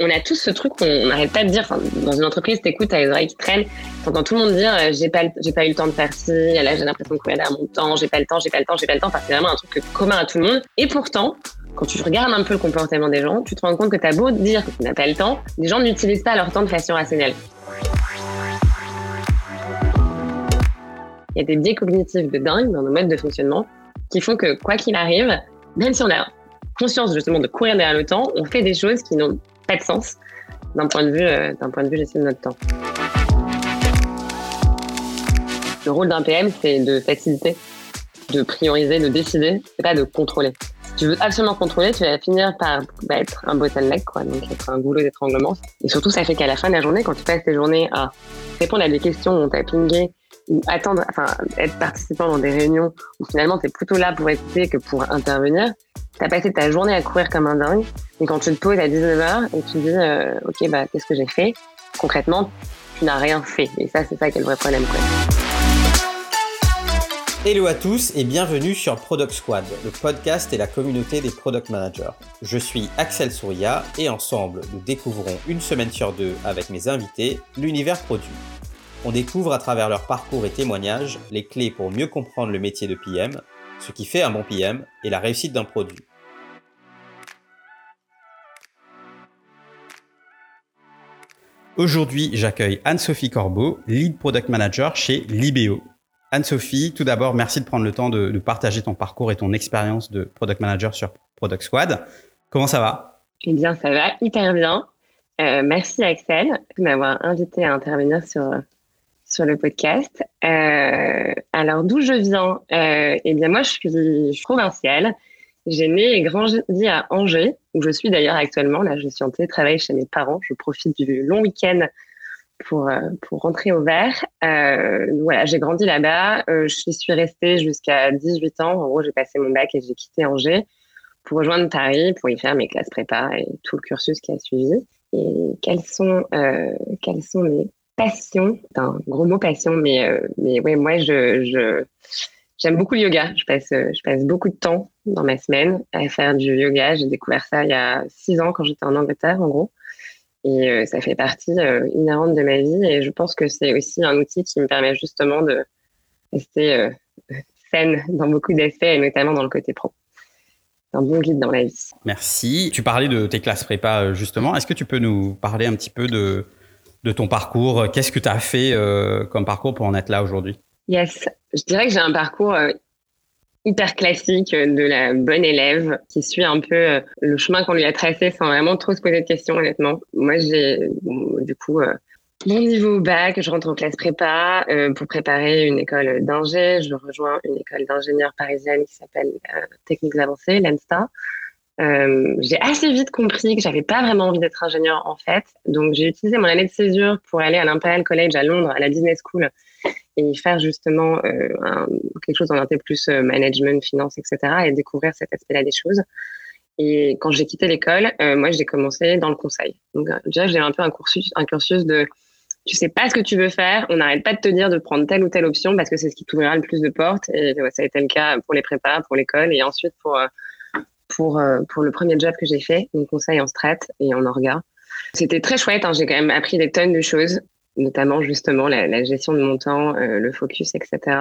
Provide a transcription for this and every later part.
on a tous ce truc qu'on n'arrête pas de dire. dans une entreprise, t'écoutes, t'as les oreilles qui traînent, t'entends tout le monde dire euh, j'ai pas, j'ai pas eu le temps de faire ci, là j'ai l'impression de courir derrière mon temps, j'ai pas le temps, j'ai pas le temps, j'ai pas le temps. Enfin, c'est vraiment un truc commun à tout le monde. Et pourtant, quand tu regardes un peu le comportement des gens, tu te rends compte que t'as beau dire que tu n'as pas le temps, les gens n'utilisent pas leur temps de façon rationnelle. Il y a des biais cognitifs de dingue dans nos modes de fonctionnement qui font que quoi qu'il arrive, même si on a conscience justement de courir derrière le temps, on fait des choses qui n'ont pas de sens d'un point de vue, euh, d'un point de vue gestion de notre temps. Le rôle d'un PM, c'est de faciliter, de prioriser, de décider, c'est pas de contrôler. Si tu veux absolument contrôler, tu vas finir par bah, être un bottleneck, quoi, donc être un goulot d'étranglement. Et surtout, ça fait qu'à la fin de la journée, quand tu passes tes journées à répondre à des questions, on t'a pingé, ou attendre, enfin, être participant dans des réunions où finalement tu es plutôt là pour écouter que pour intervenir, tu as passé ta journée à courir comme un dingue, et quand tu te poses à 19h et tu te dis, euh, ok, bah, qu'est-ce que j'ai fait? Concrètement, tu n'as rien fait. Et ça, c'est ça qui est le vrai problème. Quoi. Hello à tous et bienvenue sur Product Squad, le podcast et la communauté des product managers. Je suis Axel Souria et ensemble, nous découvrons une semaine sur deux avec mes invités l'univers produit. On découvre à travers leur parcours et témoignages les clés pour mieux comprendre le métier de PM, ce qui fait un bon PM et la réussite d'un produit. Aujourd'hui, j'accueille Anne-Sophie Corbeau, Lead Product Manager chez Libéo. Anne-Sophie, tout d'abord, merci de prendre le temps de, partager ton parcours et ton expérience de Product Manager sur Product Squad. Comment ça va? Eh bien, ça va hyper bien. Euh, merci Axel de m'avoir invité à intervenir sur sur le podcast. Euh, alors, d'où je viens? Euh, Eh bien, moi, je suis, provinciale. J'ai né et grandi à Angers, où je suis d'ailleurs actuellement. Là, je suis en télétravail chez mes parents. Je profite du long week-end pour, euh, pour rentrer au vert. Euh, voilà, j'ai grandi là-bas. Euh, je suis restée jusqu'à 18 ans. En gros, j'ai passé mon bac et j'ai quitté Angers pour rejoindre Paris, pour y faire mes classes prépa et tout le cursus qui a suivi. Et quels sont, euh, quels sont mes passion, c'est un gros mot passion, mais, euh, mais ouais, moi, je, je, j'aime beaucoup le yoga. Je passe, je passe beaucoup de temps dans ma semaine à faire du yoga. J'ai découvert ça il y a six ans quand j'étais en Angleterre, en gros. Et euh, ça fait partie euh, inhérente de ma vie. Et je pense que c'est aussi un outil qui me permet justement de rester saine dans beaucoup d'aspects, et notamment dans le côté pro. un bon guide dans la vie. Merci. Tu parlais de tes classes prépa, justement. Est-ce que tu peux nous parler un petit peu de ton parcours? Qu'est-ce que tu as fait euh, comme parcours pour en être là aujourd'hui? Yes, je dirais que j'ai un parcours euh, hyper classique de la bonne élève qui suit un peu euh, le chemin qu'on lui a tracé sans vraiment trop se poser de questions, honnêtement. Moi, j'ai du coup mon niveau bac, je rentre en classe prépa pour préparer une école d'ingé. Je rejoins une école d'ingénieurs parisienne qui s'appelle Techniques avancées, l'ENSTA. Euh, j'ai assez vite compris que j'avais pas vraiment envie d'être ingénieur en fait. Donc j'ai utilisé mon année de césure pour aller à l'Imperial College à Londres, à la Business School, et faire justement euh, un, quelque chose orienté plus euh, management, finance, etc. et découvrir cet aspect-là des choses. Et quand j'ai quitté l'école, euh, moi j'ai commencé dans le conseil. Donc déjà j'ai un peu un cursus, un cursus de tu sais pas ce que tu veux faire, on n'arrête pas de te dire de prendre telle ou telle option parce que c'est ce qui t'ouvrira le plus de portes. Et ça a été le cas pour les prépas, pour l'école et ensuite pour pour, euh, pour le premier job que j'ai fait, mon conseil en strat et en orga. C'était très chouette, hein, j'ai quand même appris des tonnes de choses, notamment justement la, gestion de mon temps, euh, le focus, etc.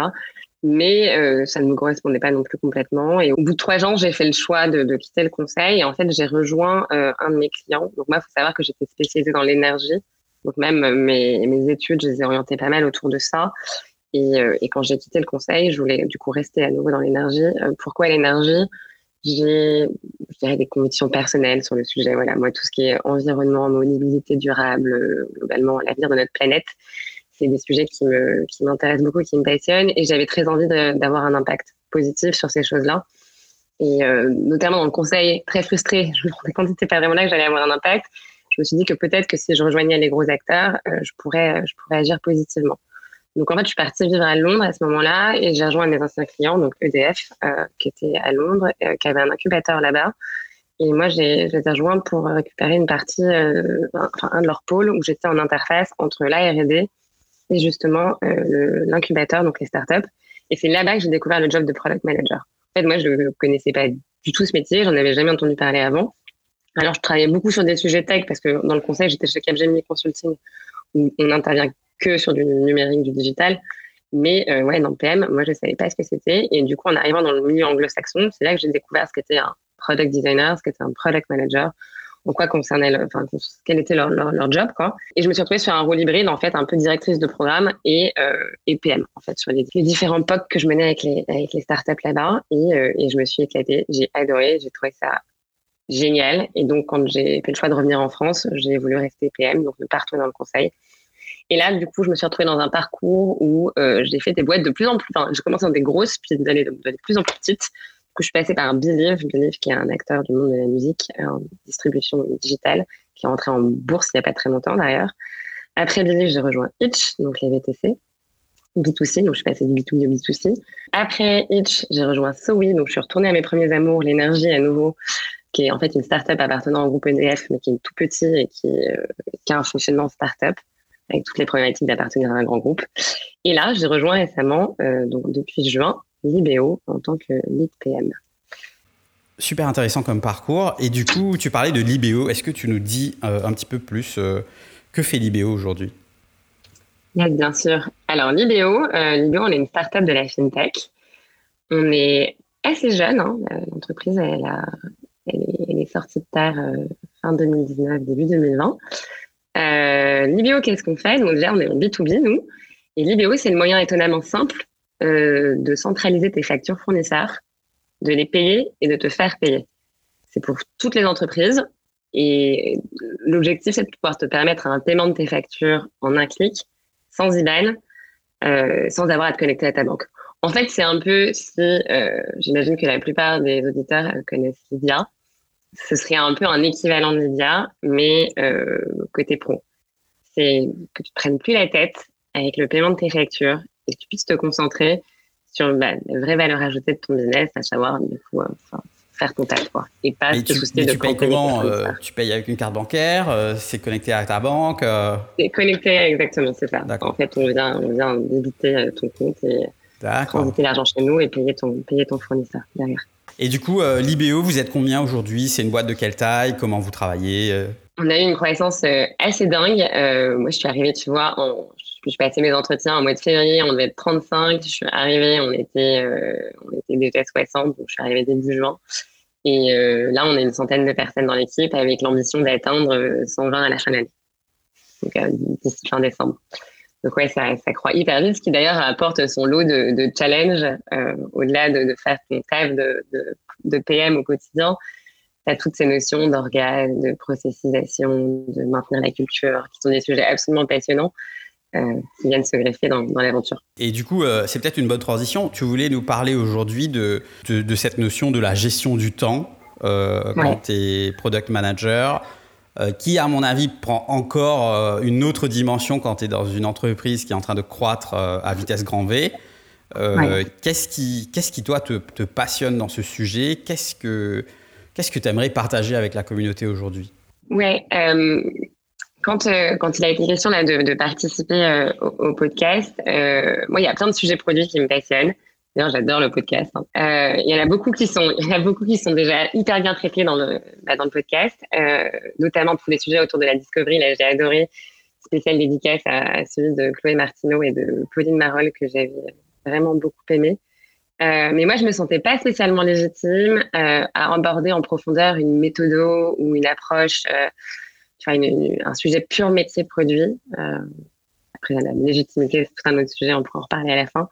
Mais euh, ça ne me correspondait pas non plus complètement. Et au bout de trois ans, j'ai fait le choix de, quitter le conseil. Et en fait, j'ai rejoint un de mes clients. Donc moi, il faut savoir que j'étais spécialisée dans l'énergie. Donc même mes, mes études, je les ai orientées pas mal autour de ça. Et quand j'ai quitté le conseil, je voulais du coup rester à nouveau dans l'énergie. pourquoi l'énergie? J'ai, je dirais, des convictions personnelles sur le sujet. Voilà, moi, tout ce qui est environnement, mobilité durable, euh, globalement, l'avenir de notre planète, c'est des sujets qui me, qui m'intéressent beaucoup, qui me passionnent, et j'avais très envie d'avoir un impact positif sur ces choses-là. Et euh, notamment dans le conseil, très frustré, je me rendais compte que c'était pas vraiment là que j'allais avoir un impact. Je me suis dit que peut-être que si je rejoignais les gros acteurs, euh, je pourrais, je pourrais agir positivement. Donc en fait, je suis partie vivre à Londres à ce moment-là et j'ai rejoint mes anciens clients, donc EDF, euh, qui était à Londres, euh, qui avait un incubateur là-bas. Et moi, j'ai les rejoint pour récupérer une partie, euh, enfin un de leurs pôles où j'étais en interface entre la R&D et justement euh, l'incubateur, donc les startups. Et c'est là-bas que j'ai découvert le job de product manager. En fait, moi, je ne connaissais pas du tout ce métier, j'en avais jamais entendu parler avant. Alors, je travaillais beaucoup sur des sujets tech parce que dans le conseil, j'étais chez Capgemini Consulting où on n'intervient que sur du numérique, du digital. Mais euh, ouais, dans le PM, moi, je ne savais pas ce que c'était. Et du coup, en arrivant dans le milieu anglo-saxon, c'est là que j'ai découvert ce qu'était un product designer, ce qu'était un product manager, en quoi concernait, enfin, quel était leur, leur, job, quoi. Et je me suis retrouvée sur un rôle hybride, en fait, un peu directrice de programme et, euh, et PM, en fait, sur les, différents POC que je menais avec les, avec les startups là-bas. Et, euh, et je me suis éclatée. J'ai adoré. J'ai trouvé ça génial. Et donc, quand j'ai fait le choix de revenir en France, j'ai voulu rester PM, donc ne pas retourner dans le conseil. Et là, du coup, je me suis retrouvée dans un parcours où euh, j'ai fait des boîtes de plus en plus. Enfin, j'ai commencé dans des grosses, puis d'aller de, de plus en plus petites. Du coup, je suis passée par Believe, Believe qui est un acteur du monde de la musique en distribution digitale, qui est rentré en bourse il n'y a pas très longtemps d'ailleurs. Après Believe, j'ai rejoint Itch, donc les VTC. B2C, donc je suis passée du B2B au B2C. Après Itch, j'ai rejoint Sowi, donc je suis retournée à mes premiers amours, l'énergie à nouveau, qui est en fait une startup appartenant au groupe EDF, mais qui est tout petit et qui, euh, qui a un fonctionnement startup avec toutes les problématiques d'appartenir à un grand groupe. Et là, j'ai rejoint récemment, euh, donc depuis juin, Libéo en tant que lead PM. Super intéressant comme parcours. Et du coup, tu parlais de Libéo. Est-ce que tu nous dis euh, un petit peu plus euh, que fait Libéo aujourd'hui? Oui, bien sûr. Alors, Libéo, Libéo, on est une startup de la fintech. On est assez jeune. Hein. L'entreprise, elle, elle, elle, est, sortie de terre fin 2019, début 2020. Euh, Libéo, qu'est-ce qu'on fait? Donc déjà, on est en B2B, nous. Et Libéo, c'est le moyen étonnamment simple euh, de centraliser tes factures fournisseurs, de les payer et de te faire payer. C'est pour toutes les entreprises. Et l'objectif, c'est de pouvoir te permettre un paiement de tes factures en un clic, sans IBAN, euh, sans avoir à te connecter à ta banque. En fait, c'est un peu si, euh, j'imagine que la plupart des auditeurs connaissent Lydia, ce serait un peu un équivalent de Lydia, mais euh, côté pro. C'est que tu ne prennes plus la tête avec le paiement de tes factures et que tu puisses te concentrer sur bah, la vraie valeur ajoutée de ton business, à savoir du coup, euh, faire ton taf. Quoi, et pas te soucier de tu payes comment euh, Tu payes avec une carte bancaire C'est connecté à ta banque C'est connecté, exactement, c'est ça. En fait, on vient, on vient débiter ton compte et transiter l'argent chez nous et payer ton, payer ton fournisseur derrière. Et du coup, euh, vous êtes combien aujourd'hui? C'est une boîte de quelle taille? Comment vous travaillez euh? On a eu une croissance euh, assez dingue. moi, je suis arrivée, tu vois, en, je passais mes entretiens en mois de février, on devait être 35. Je suis arrivée, on était, déjà 60, donc je suis arrivée début juin. Et là, on a une centaine de personnes dans l'équipe avec l'ambition d'atteindre 120 à la fin de l'année. Donc, d'ici fin décembre. Donc ouais, ça, ça croît hyper vite, ce qui d'ailleurs apporte son lot de, de challenges euh, au-delà de, de, faire ton rêve de, de, de, PM au quotidien. Tu as toutes ces notions d'organe, de processisation, de maintenir la culture, qui sont des sujets absolument passionnants. Euh, qui viennent se greffer dans, dans l'aventure. Et du coup, euh, c'est peut-être une bonne transition. Tu voulais nous parler aujourd'hui de, de, de, cette notion de la gestion du temps euh, quand tu es product manager. Euh, qui, à mon avis, prend encore euh, une autre dimension quand tu es dans une entreprise qui est en train de croître euh, à vitesse grand V. Qu'est-ce qui, qu'est-ce qui, toi, te, te, passionne dans ce sujet? Qu'est-ce que qu'est-ce que tu aimerais partager avec la communauté aujourd'hui? Ouais, quand, quand il a été question là, de, de participer au, au, podcast, moi, il y a plein de sujets produits qui me passionnent. D'ailleurs, j'adore le podcast. Hein. Euh, il y en a beaucoup qui sont, il y a beaucoup qui sont déjà hyper bien traités dans le, bah, dans le podcast, euh, notamment tous les sujets autour de la discovery. Là, j'ai adoré spécial dédicace à, celui de Chloé Martineau et de Pauline Marolle que j'avais vraiment beaucoup aimé. Euh, mais moi, je me sentais pas spécialement légitime à aborder en profondeur une méthode ou une approche, tu un sujet pur métier produit. Après, la légitimité, c'est tout un autre sujet, on pourra en reparler à la fin.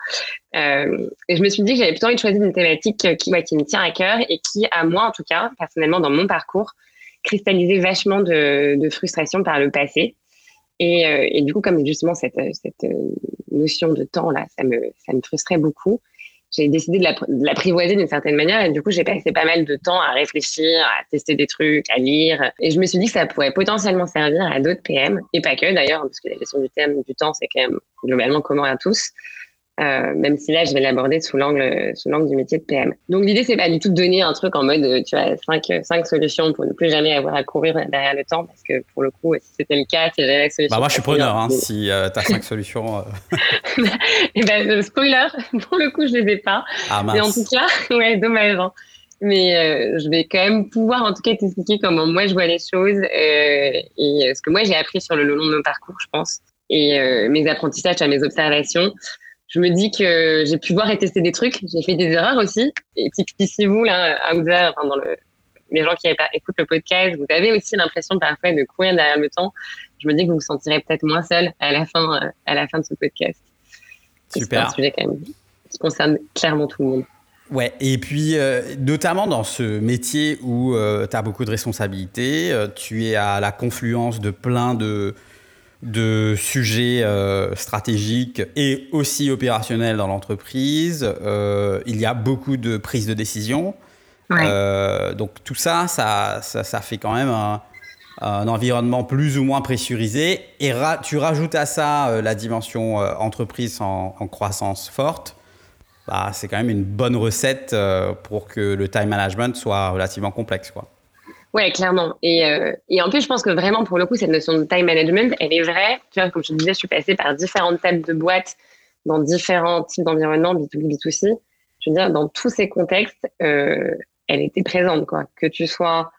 Euh, et je me suis dit que j'avais plutôt envie de choisir une thématique qui, ouais, qui me tient à cœur et qui, à moi en tout cas, personnellement, dans mon parcours, cristallisait vachement de, frustration par le passé. Et, euh, et, du coup, comme justement cette, notion de temps là, ça me, ça me frustrait beaucoup j'ai décidé de l'apprivoiser d'une certaine manière et du coup j'ai passé pas mal de temps à réfléchir, à tester des trucs, à lire et je me suis dit que ça pourrait potentiellement servir à d'autres PM et pas que d'ailleurs parce que la gestion du, thème, du temps c'est quand même globalement commun à tous euh, même si là, je vais l'aborder sous l'angle sous l'angle du métier de PM. Donc l'idée, c'est pas du tout de donner un truc en mode, tu vois, cinq, cinq solutions pour ne plus jamais avoir à courir derrière le temps, parce que pour le coup, si c'était le cas, si j'avais la solution. Bah moi, je suis preneur, hein, si euh, tu as cinq solutions. Euh... et ben, spoiler, pour le coup, je les ai pas. Ah, mince. Mais en tout cas, ouais, dommage. Hein. mais euh, je vais quand même pouvoir en tout cas t'expliquer comment moi je vois les choses euh, et ce que moi j'ai appris sur le long de mon parcours, je pense, et euh, mes apprentissages à mes observations. Je me dis que j'ai pu voir et tester des trucs, j'ai fait des erreurs aussi. Et vous, là, à enfin, dans le, les gens qui écoutent le podcast, vous avez aussi l'impression parfois de courir derrière le temps. Je me dis que vous vous sentirez peut-être moins seul à la fin, à la fin de ce podcast. Super. C'est un sujet quand même qui concerne clairement tout le monde. Ouais, et puis euh, notamment dans ce métier où euh, tu as beaucoup de responsabilités, euh, tu es à la confluence de plein de, de sujets stratégiques et aussi opérationnels dans l'entreprise. il y a beaucoup de prises de décision. donc tout ça ça, ça, fait quand même un, environnement plus ou moins pressurisé. Et tu rajoutes à ça la dimension entreprise en, en croissance forte bah, c'est quand même une bonne recette euh, pour que le time management soit relativement complexe. Quoi. Ouais, clairement. Et, euh, et en plus, je pense que vraiment, pour le coup, cette notion de time management, elle est vraie. Tu vois, comme je te disais, je suis passée par différentes tables de boîtes dans différents types d'environnements, B2B, B2C. Je veux dire, dans tous ces contextes, euh, elle était présente. Quoi. Que tu sois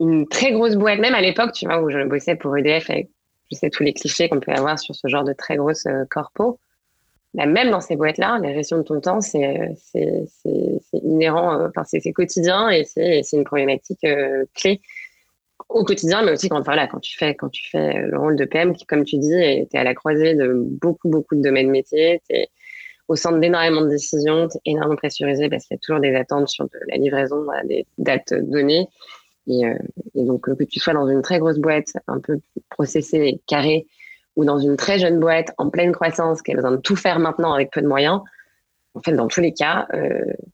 une très grosse boîte, même à l'époque, tu vois, où je bossais pour EDF avec, je sais, tous les clichés qu'on peut avoir sur ce genre de très grosses euh. Bah, même dans ces boîtes-là, la gestion de ton temps, c'est inhérent, euh, enfin, c'est quotidien et c'est une problématique euh, clé au quotidien, mais aussi quand, voilà, tu fais, quand tu fais le rôle de PM, qui, comme tu dis, tu es à la croisée de beaucoup, beaucoup de domaines métiers, tu es au centre d'énormément de décisions, tu es énormément pressurisé parce qu'il y a toujours des attentes sur la livraison à des dates données. Et, euh, et, donc, que tu sois dans une très grosse boîte, un peu processée, carrée, ou dans une très jeune boîte en pleine croissance qui a besoin de tout faire maintenant avec peu de moyens, en fait, dans tous les cas, euh,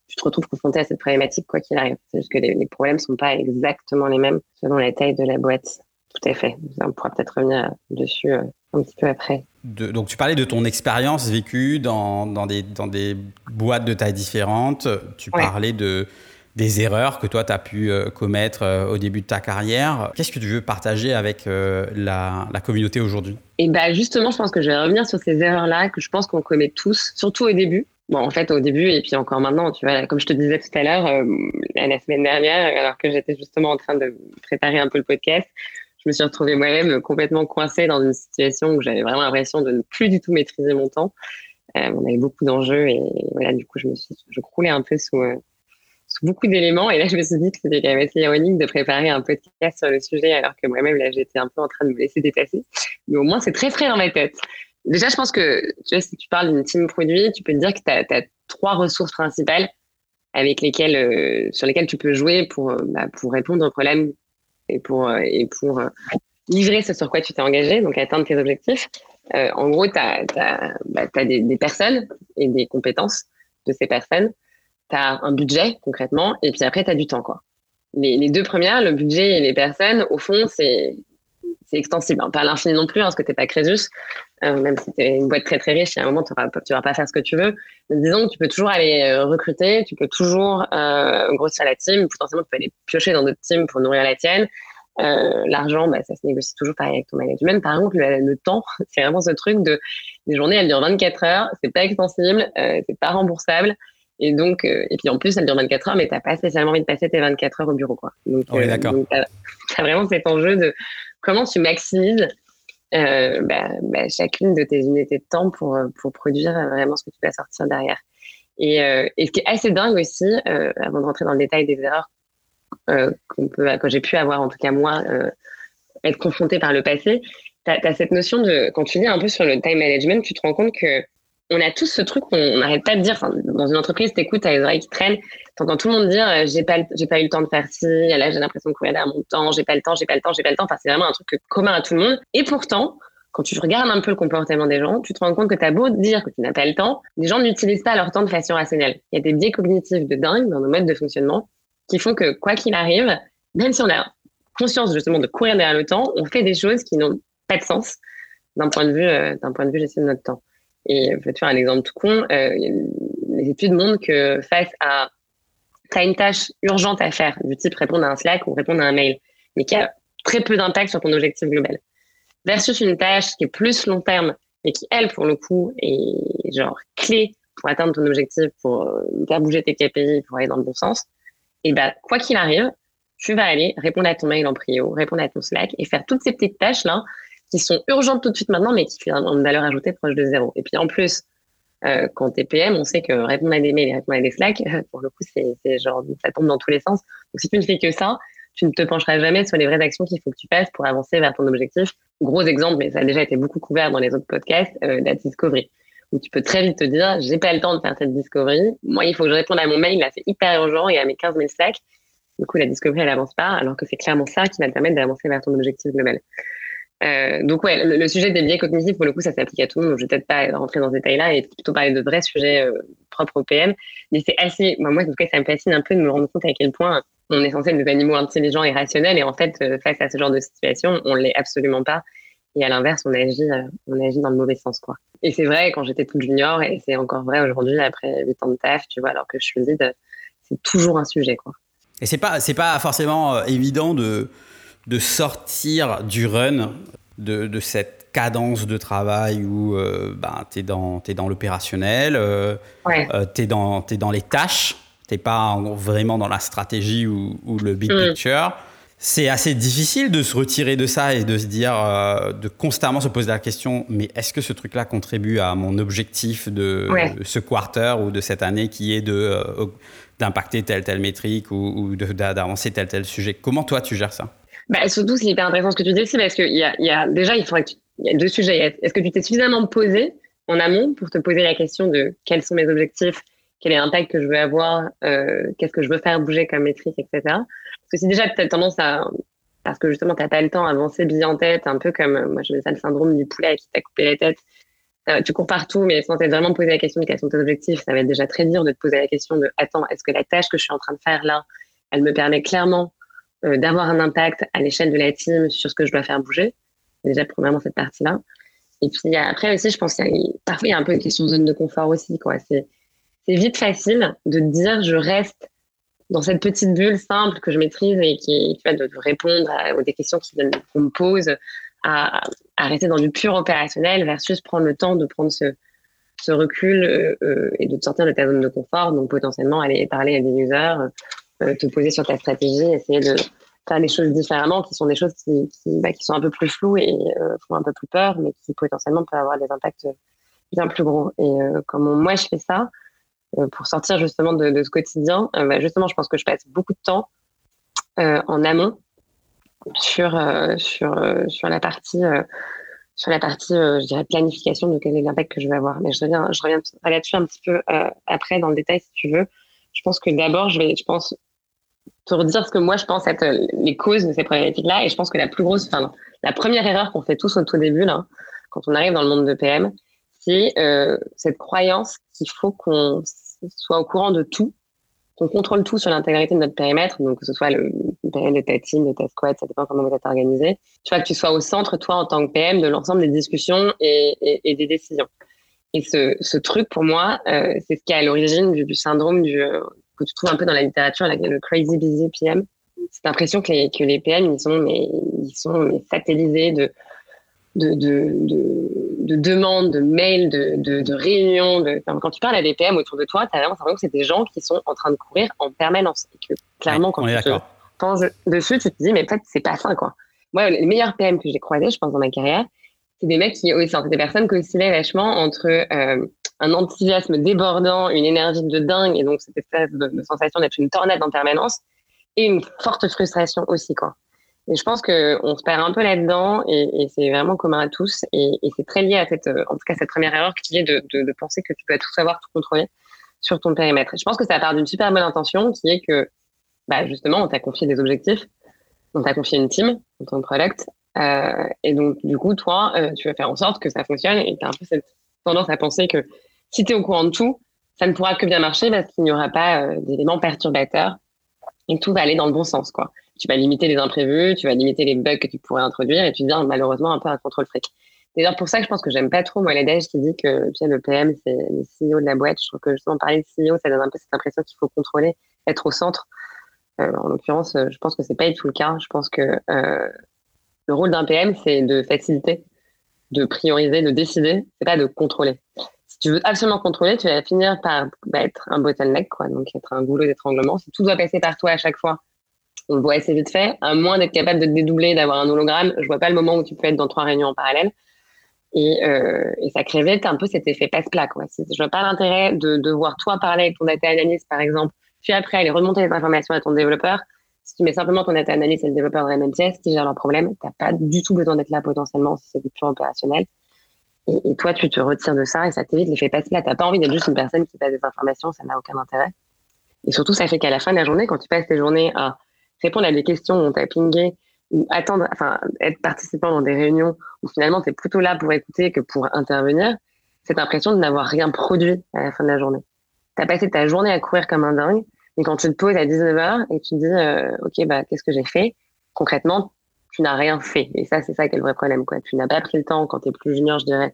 tu te retrouves confronté à cette problématique quoi qu'il arrive. C'est juste que les, problèmes ne sont pas exactement les mêmes selon la taille de la boîte. Tout à fait. On pourra peut-être revenir dessus euh, un petit peu après. donc, tu parlais de ton expérience vécue dans, dans, des, dans des boîtes de tailles différentes. Tu parlais de des erreurs que toi, tu as pu euh, commettre euh, au début de ta carrière. Qu'est-ce que tu veux partager avec euh, la, communauté aujourd'hui? Et bah justement, je pense que je vais revenir sur ces erreurs-là que je pense qu'on commet tous, surtout au début. Bon, en fait, au début et puis encore maintenant, tu vois, comme je te disais tout à l'heure, la semaine dernière, alors que j'étais justement en train de préparer un peu le podcast, je me suis retrouvée moi-même complètement coincée dans une situation où j'avais vraiment l'impression de ne plus du tout maîtriser mon temps. on avait beaucoup d'enjeux et voilà, du coup, je me suis, je croulais un peu sous, beaucoup d'éléments. Et là, je me suis dit que c'était quand même assez ironique de préparer un podcast sur le sujet, alors que moi-même, là, j'étais un peu en train de me laisser dépasser. Mais au moins, c'est très frais dans ma tête. Déjà, je pense que, tu vois, si tu parles d'une team produit, tu peux te dire que tu as, trois ressources principales avec lesquelles, euh, sur lesquelles tu peux jouer pour, euh, bah, pour répondre aux problèmes et pour, euh, et pour livrer ce sur quoi tu t'es engagé, donc atteindre tes objectifs. en gros, tu as, des, des, personnes et des compétences de ces personnes tu as un budget concrètement, et puis après, tu as du temps. Quoi. Les, les, deux premières, le budget et les personnes, au fond, c'est extensible. Pas à l'infini non plus, hein, parce que tu pas Crésus. Euh, même si tu une boîte très très riche, il y a un moment, tu ne vas pas faire ce que tu veux. Mais disons que tu peux toujours aller euh, recruter, tu peux toujours euh, grossir la team, potentiellement tu peux aller piocher dans d'autres teams pour nourrir la tienne. L'argent, bah, ça se négocie toujours pareil avec ton management. Par contre, le, temps, c'est vraiment ce truc de les journées, elles durent 24 heures, c'est pas extensible, c'est pas remboursable. Et donc, euh, et puis en plus, ça dure 24 heures, mais tu n'as pas spécialement envie de passer tes 24 heures au bureau. Quoi. Donc, oui, euh, tu as, vraiment cet enjeu de comment tu maximises euh, bah, bah, chacune de tes unités de temps pour, pour produire vraiment ce que tu vas sortir derrière. Et, et ce qui est assez dingue aussi, avant de rentrer dans le détail des erreurs qu'on peut, que j'ai pu avoir, en tout cas moi, être confronté par le passé, tu as, cette notion de, quand tu lis un peu sur le time management, tu te rends compte que on a tous ce truc qu'on n'arrête pas de dire. dans une entreprise, t'écoutes, t'as les oreilles qui traînent. T'entends tout le monde dire, euh, j'ai pas, eu le temps de faire ci. Là, j'ai l'impression de courir derrière mon temps. J'ai pas le temps, j'ai pas le temps, j'ai pas le temps. Enfin, c'est vraiment un truc commun à tout le monde. Et pourtant, quand tu regardes un peu le comportement des gens, tu te rends compte que t'as beau dire que tu n'as pas le temps, les gens n'utilisent pas leur temps de façon rationnelle. Il y a des biais cognitifs de dingue dans nos modes de fonctionnement qui font que, quoi qu'il arrive, même si on a conscience justement de courir derrière le temps, on fait des choses qui n'ont pas de sens d'un point de vue, euh, d'un point de vue gestion de notre temps. Et je vais te faire un exemple tout con. Euh, les études montrent que face à tu as une tâche urgente à faire, du type répondre à un Slack ou répondre à un mail, mais qui a très peu d'impact sur ton objectif global, versus une tâche qui est plus long terme, et qui, elle, pour le coup, est genre clé pour atteindre ton objectif, pour euh, faire bouger tes KPI, pour aller dans le bon sens, Et bah, quoi qu'il arrive, tu vas aller répondre à ton mail en prio, répondre à ton Slack et faire toutes ces petites tâches-là qui sont urgentes tout de suite maintenant, mais qui ont une valeur ajoutée proche de zéro. Et puis en plus, euh, quand t'es PM, on sait que répondre à des mails et répondre à des Slack, pour le coup, c'est genre, ça tombe dans tous les sens. Donc si tu ne fais que ça, tu ne te pencheras jamais sur les vraies actions qu'il faut que tu fasses pour avancer vers ton objectif. Gros exemple, mais ça a déjà été beaucoup couvert dans les autres podcasts, euh, la discovery. Où tu peux très vite te dire, j'ai pas le temps de faire cette discovery. Moi, il faut que je réponde à mon mail, là, c'est hyper urgent et à mes 15 000 Slack. Du coup, la discovery, elle avance pas, alors que c'est clairement ça qui va te permettre d'avancer vers ton objectif global. Euh, donc ouais, le, sujet des biais cognitifs, pour le coup, ça s'applique à tout le monde. je vais peut-être pas rentrer dans ce détail-là et plutôt parler de vrais sujets euh, propres au PM. Mais c'est assez, moi, en tout cas, ça me fascine un peu de me rendre compte à quel point on est censé être des animaux intelligents et rationnels. Et en fait, euh, face à ce genre de situation, on l'est absolument pas. Et à l'inverse, on agit, on agit dans le mauvais sens, quoi. Et c'est vrai quand j'étais toute junior, et c'est encore vrai aujourd'hui après 8 ans de taf, tu vois, alors que je suis vide, c'est toujours un sujet, quoi. Et c'est pas, c'est pas forcément évident de, de sortir du run, de, de cette cadence de travail où euh, ben, tu es dans, dans l'opérationnel, euh, euh, tu es, dans, dans les tâches, tu n'es pas vraiment dans la stratégie ou, le big mm. picture. C'est assez difficile de se retirer de ça et de se dire, de constamment se poser la question, mais est-ce que ce truc-là contribue à mon objectif de, ce quarter ou de cette année qui est de d'impacter telle telle métrique ou, ou d'avancer tel tel sujet? Comment toi tu gères ça? Bah, surtout, c'est hyper intéressant ce que tu dis aussi parce qu'il y a, y a déjà, il faudrait y a deux sujets. Est-ce que tu t'es suffisamment posé en amont pour te poser la question de quels sont mes objectifs, quel est l'impact que je veux avoir, euh, qu'est-ce que je veux faire bouger comme métrique, etc. Parce que si déjà tu as tendance à, parce que justement tu n'as pas le temps avancer bien en tête, un peu comme moi je mets ça le syndrome du poulet qui t'a coupé la tête. Tu cours partout, mais sans t'être vraiment posé la question de quels sont tes objectifs, ça va être déjà très dur de te poser la question de attends, est-ce que la tâche que je suis en train de faire là, elle me permet clairement euh, d'avoir un impact à l'échelle de la team sur ce que je dois faire bouger. Déjà, premièrement, cette partie-là. Et puis après aussi, je pense qu'il y a, parfois, il y a un peu une question de zone de confort aussi. Quoi. C'est, c'est vite facile de dire je reste dans cette petite bulle simple que je maîtrise et qui est de, répondre aux des questions qu'on me pose, à, à, rester dans du pur opérationnel versus prendre le temps de prendre ce, ce recul euh, euh et de sortir de ta zone de confort, donc potentiellement aller parler à des users, te poser sur ta stratégie, essayer de faire les choses différemment, qui sont des choses qui, qui, bah, sont un peu plus floues et euh, font un peu plus peur, mais qui potentiellement peuvent avoir des impacts bien plus gros. Et euh, comment moi je fais ça pour sortir justement de, de ce quotidien, bah, justement, je pense que je passe beaucoup de temps en amont sur sur sur la partie sur la partie je dirais planification de quel est l'impact que je vais avoir. Mais je reviens je reviens là-dessus un petit peu après dans le détail si tu veux. Je pense que d'abord je vais je pense pour dire ce que moi je pense être euh, les causes de ces problématiques-là. Et je pense que la plus grosse, enfin, la première erreur qu'on fait tous au tout début, là, quand on arrive dans le monde de PM, c'est euh, cette croyance qu'il faut qu'on soit au courant de tout, qu'on contrôle tout sur l'intégrité de notre périmètre, donc que ce soit le périmètre de ta team, de ta squad, ça dépend comment vous êtes organisé. Tu vois, que tu sois au centre, toi, en tant que PM, de l'ensemble des discussions et, des décisions. Et ce, truc, pour moi, euh, c'est ce qui est à l'origine du, syndrome du, que tu trouves un peu dans la littérature, le crazy busy PM. C'est l'impression que les, que les PM, ils sont, mais, ils sont mais satellisés de, de, de, de, demandes, de mails, de, de, de réunions. De... quand tu parles à des PM autour de toi, tu as vraiment l'impression que c'est des gens qui sont en train de courir en permanence. Et que clairement, quand tu te penses dessus, tu te dis, mais peut-être c'est pas ça, quoi. Moi, les meilleurs PM que j'ai croisés, je pense, dans ma carrière, c'est des mecs qui, c'est des personnes qui oscillaient vachement entre euh, un enthousiasme débordant, une énergie de dingue, et donc cette espèce de, sensation d'être une tornade en permanence, et une forte frustration aussi, quoi. Et je pense qu'on se perd un peu là-dedans, et, c'est vraiment commun à tous, et, c'est très lié à cette, en tout cas, cette première erreur qui est de, penser que tu peux tout savoir, tout contrôler sur ton périmètre. Et je pense que ça part d'une super bonne intention, qui est que, bah, justement, on t'a confié des objectifs, on t'a confié une team, ton product, euh, et donc, du coup, toi, euh, tu vas faire en sorte que ça fonctionne, et tu as un peu cette tendance à penser que si tu es au courant de tout, ça ne pourra que bien marcher parce qu'il n'y aura pas euh, d'éléments perturbateurs et tout va aller dans le bon sens. quoi. Tu vas limiter les imprévus, tu vas limiter les bugs que tu pourrais introduire et tu deviens malheureusement un peu un contrôle fric. D'ailleurs pour ça que je pense que j'aime pas trop moi l'adage qui dit que tu le PM c'est le CEO de la boîte. Je trouve que justement parler de CEO ça donne un peu cette impression qu'il faut contrôler, être au centre. Euh, en l'occurrence, je pense que c'est pas du tout le cas. Je pense que euh, le rôle d'un PM c'est de faciliter, de prioriser, de décider, c'est pas de contrôler tu veux absolument contrôler, tu vas finir par bah, être un bottleneck, quoi, donc être un goulot d'étranglement. Si tout doit passer par toi à chaque fois, on le voit assez vite fait. À moins d'être capable de te dédoubler, d'avoir un hologramme, je vois pas le moment où tu peux être dans trois réunions en parallèle. Et, euh, et ça un peu cet effet passe-plat. Je vois pas l'intérêt de voir toi parler avec ton data analyst, par exemple, puis après aller remonter les informations à ton développeur. Si tu mets simplement ton data analyst et le développeur dans la même pièce qui gère leurs problèmes, tu n'as pas du tout besoin d'être là potentiellement si c'est du pur opérationnel. Et, toi, tu te retires de ça et ça t'évite l'effet passe-plat. Tu n'as pas envie d'être juste une personne qui passe des informations, ça n'a aucun intérêt. Et surtout, ça fait qu'à la fin de la journée, quand tu passes tes journées à répondre à des questions on t'a pingé, ou attendre, enfin, être participant dans des réunions où finalement tu es plutôt là pour écouter que pour intervenir, cette impression de n'avoir rien produit à la fin de la journée. Tu as passé ta journée à courir comme un dingue, mais quand tu te poses à 19h et tu te dis, euh, OK, bah, qu'est-ce que j'ai fait? Concrètement, tu n'as rien fait. Et ça, c'est ça qui est le vrai problème. Quoi. Tu n'as pas pris le temps, quand tu es plus junior, je dirais,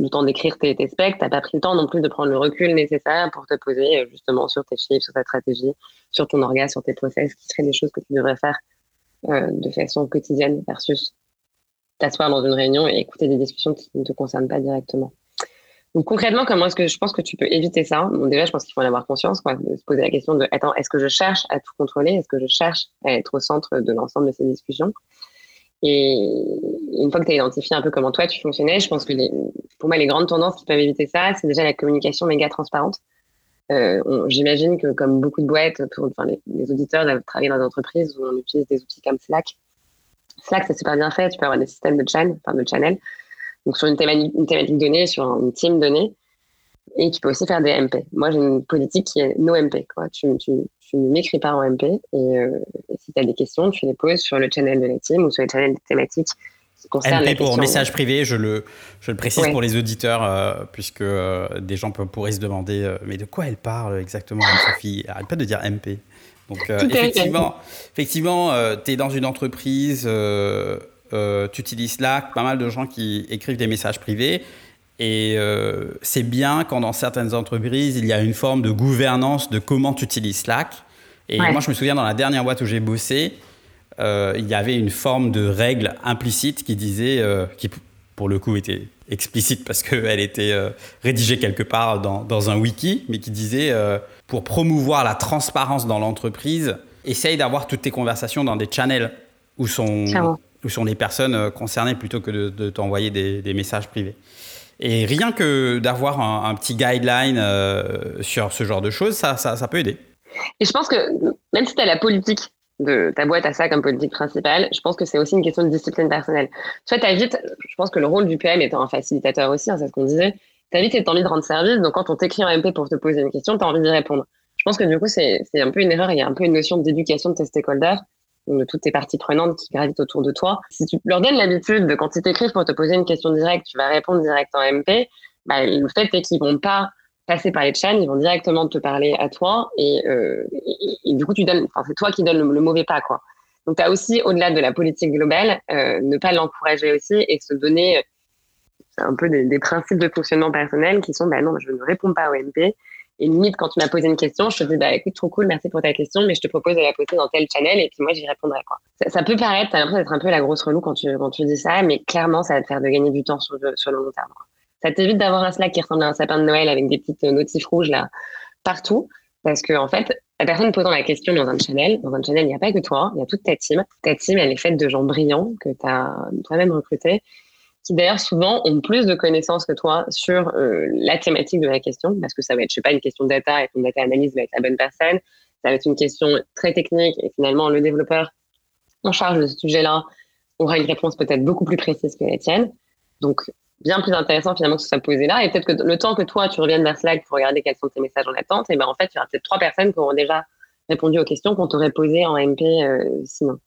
le temps d'écrire tes, tes specs, tu n'as pas pris le temps non plus de prendre le recul nécessaire pour te poser euh, justement sur tes chiffres, sur ta stratégie, sur ton organe, sur tes process, qui seraient des choses que tu devrais faire euh, de façon quotidienne versus t'asseoir dans une réunion et écouter des discussions qui ne te concernent pas directement. Donc concrètement, comment est-ce que je pense que tu peux éviter ça? Déjà, je pense qu'il faut en avoir conscience, quoi, de se poser la question de attends, est-ce que je cherche à tout contrôler? Est-ce que je cherche à être au centre de l'ensemble de ces discussions? Et une fois que tu as identifié un peu comment toi tu fonctionnais, je pense que pour moi, les grandes tendances qui peuvent éviter ça, c'est déjà la communication méga transparente. Euh, J'imagine que comme beaucoup de boîtes, enfin, les, auditeurs travailler dans des entreprises où on utilise des outils comme Slack. Slack, c'est super bien fait. Tu peux avoir des systèmes de channel, enfin de channel. Donc sur une thématique, une thématique donnée, sur une team donnée. Et tu peux aussi faire des MP. Moi, j'ai une politique qui est no MP. Quoi. Tu, tu, tu ne m'écris pas en MP. Et, euh, et si tu as des questions, tu les poses sur le channel de la team ou sur les channels thématiques MP pour message privé, je le, je le précise pour les auditeurs, euh, puisque euh, des gens pourraient se demander mais de quoi elle parle exactement, Sophie? Arrête pas de dire MP. Donc, effectivement, effectivement tu es dans une entreprise, tu utilises Slack, pas mal de gens qui écrivent des messages privés. Et c'est bien quand dans certaines entreprises, il y a une forme de gouvernance de comment tu utilises Slack. Et moi, je me souviens dans la dernière boîte où j'ai bossé, euh, il y avait une forme de règle implicite qui disait, euh, qui pour le coup était explicite parce qu'elle était euh, rédigée quelque part dans, dans, un wiki, mais qui disait pour promouvoir la transparence dans l'entreprise, essaye d'avoir toutes tes conversations dans des channels où sont, où sont les personnes concernées plutôt que de, t'envoyer des, messages privés. Et rien que d'avoir un, petit guideline sur ce genre de choses, ça, ça, peut aider. Et je pense que même si tu as la politique de ta boîte à ça comme politique principale, je pense que c'est aussi une question de discipline personnelle. Tu vois, vite, je pense que le rôle du PM étant un facilitateur aussi, hein, c'est ce qu'on disait, t'as vite cette envie de rendre service, donc quand on t'écrit en MP pour te poser une question, t'as envie d'y répondre. Je pense que du coup, c'est un peu une erreur, il y a un peu une notion d'éducation de tes stakeholders, de toutes tes parties prenantes qui gravitent autour de toi. Si tu leur donnes l'habitude de quand ils t'écrivent pour te poser une question directe, tu vas répondre direct en MP, bah, le fait est qu'ils vont pas passer par les chaînes, ils vont directement te parler à toi et, euh, et, du coup, tu donnes, enfin, c'est toi qui donnes le, mauvais pas, quoi. Donc, tu as aussi, au-delà de la politique globale, euh, ne pas l'encourager aussi et se donner euh, un peu des, des, principes de fonctionnement personnel qui sont, bah non, je ne réponds pas au MP. Et limite, quand tu m'as posé une question, je te dis, bah écoute, trop cool, merci pour ta question, mais je te propose de la poser dans tel channel et puis moi, j'y répondrai, quoi. Ça, peut paraître, t'as l'impression d'être un peu la grosse relou quand tu, quand tu dis ça, mais clairement, ça va te faire de gagner du temps sur le, sur le long terme. Ça t'évite d'avoir un Slack qui ressemble à un sapin de Noël avec des petites notifs rouges là partout. Parce que, en fait, la personne posant la question dans un channel, dans un channel, il n'y a pas que toi, il y a toute ta team. Ta team, elle est faite de gens brillants que tu as toi-même recrutés, qui d'ailleurs souvent ont plus de connaissances que toi sur euh, la thématique de la question, parce que ça va être, je sais pas, une question de data et ton data analyse va être la bonne personne. Ça va être une question très technique et finalement, le développeur en charge de ce sujet-là aura une réponse peut-être beaucoup plus précise que la tienne. Donc, bien plus intéressant finalement que ce soit posé là. Et peut-être que le temps que toi, tu reviennes vers Slack pour regarder quels sont tes messages en attente, et ben en fait, il y aura peut-être trois personnes qui auront déjà répondu aux questions qu'on t'aurait posées en MP euh, sinon.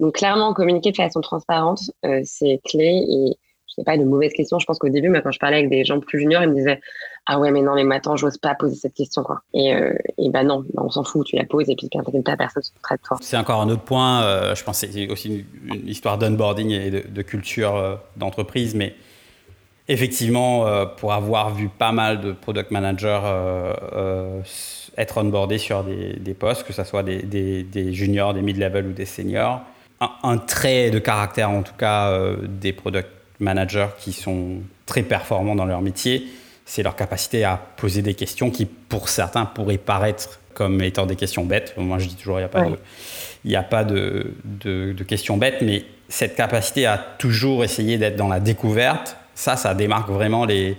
Donc clairement, communiquer de façon transparente, euh, c'est clé. Et sais pas, de mauvaises questions. Je pense qu'au début, quand je parlais avec des gens plus juniors, ils me disaient Ah ouais, mais non, mais maintenant, j'ose pas poser cette question. Quoi. Et, euh, ben non, ben, on s'en fout, tu la poses et puis pas, personne se traite toi. C'est encore un autre point. je pense que c'est aussi une, histoire d'onboarding et de, culture d'entreprise, mais Effectivement, euh, pour avoir vu pas mal de product managers euh, euh, être onboardés sur des, des, postes, que ce soit des, des, juniors, des mid-level ou des seniors, un, trait de caractère en tout cas des product managers qui sont très performants dans leur métier, c'est leur capacité à poser des questions qui, pour certains, pourraient paraître comme étant des questions bêtes. Moi, je dis toujours, il n'y a pas, de, il a pas de, de, questions bêtes, mais cette capacité à toujours essayer d'être dans la découverte, ça, ça démarque vraiment les,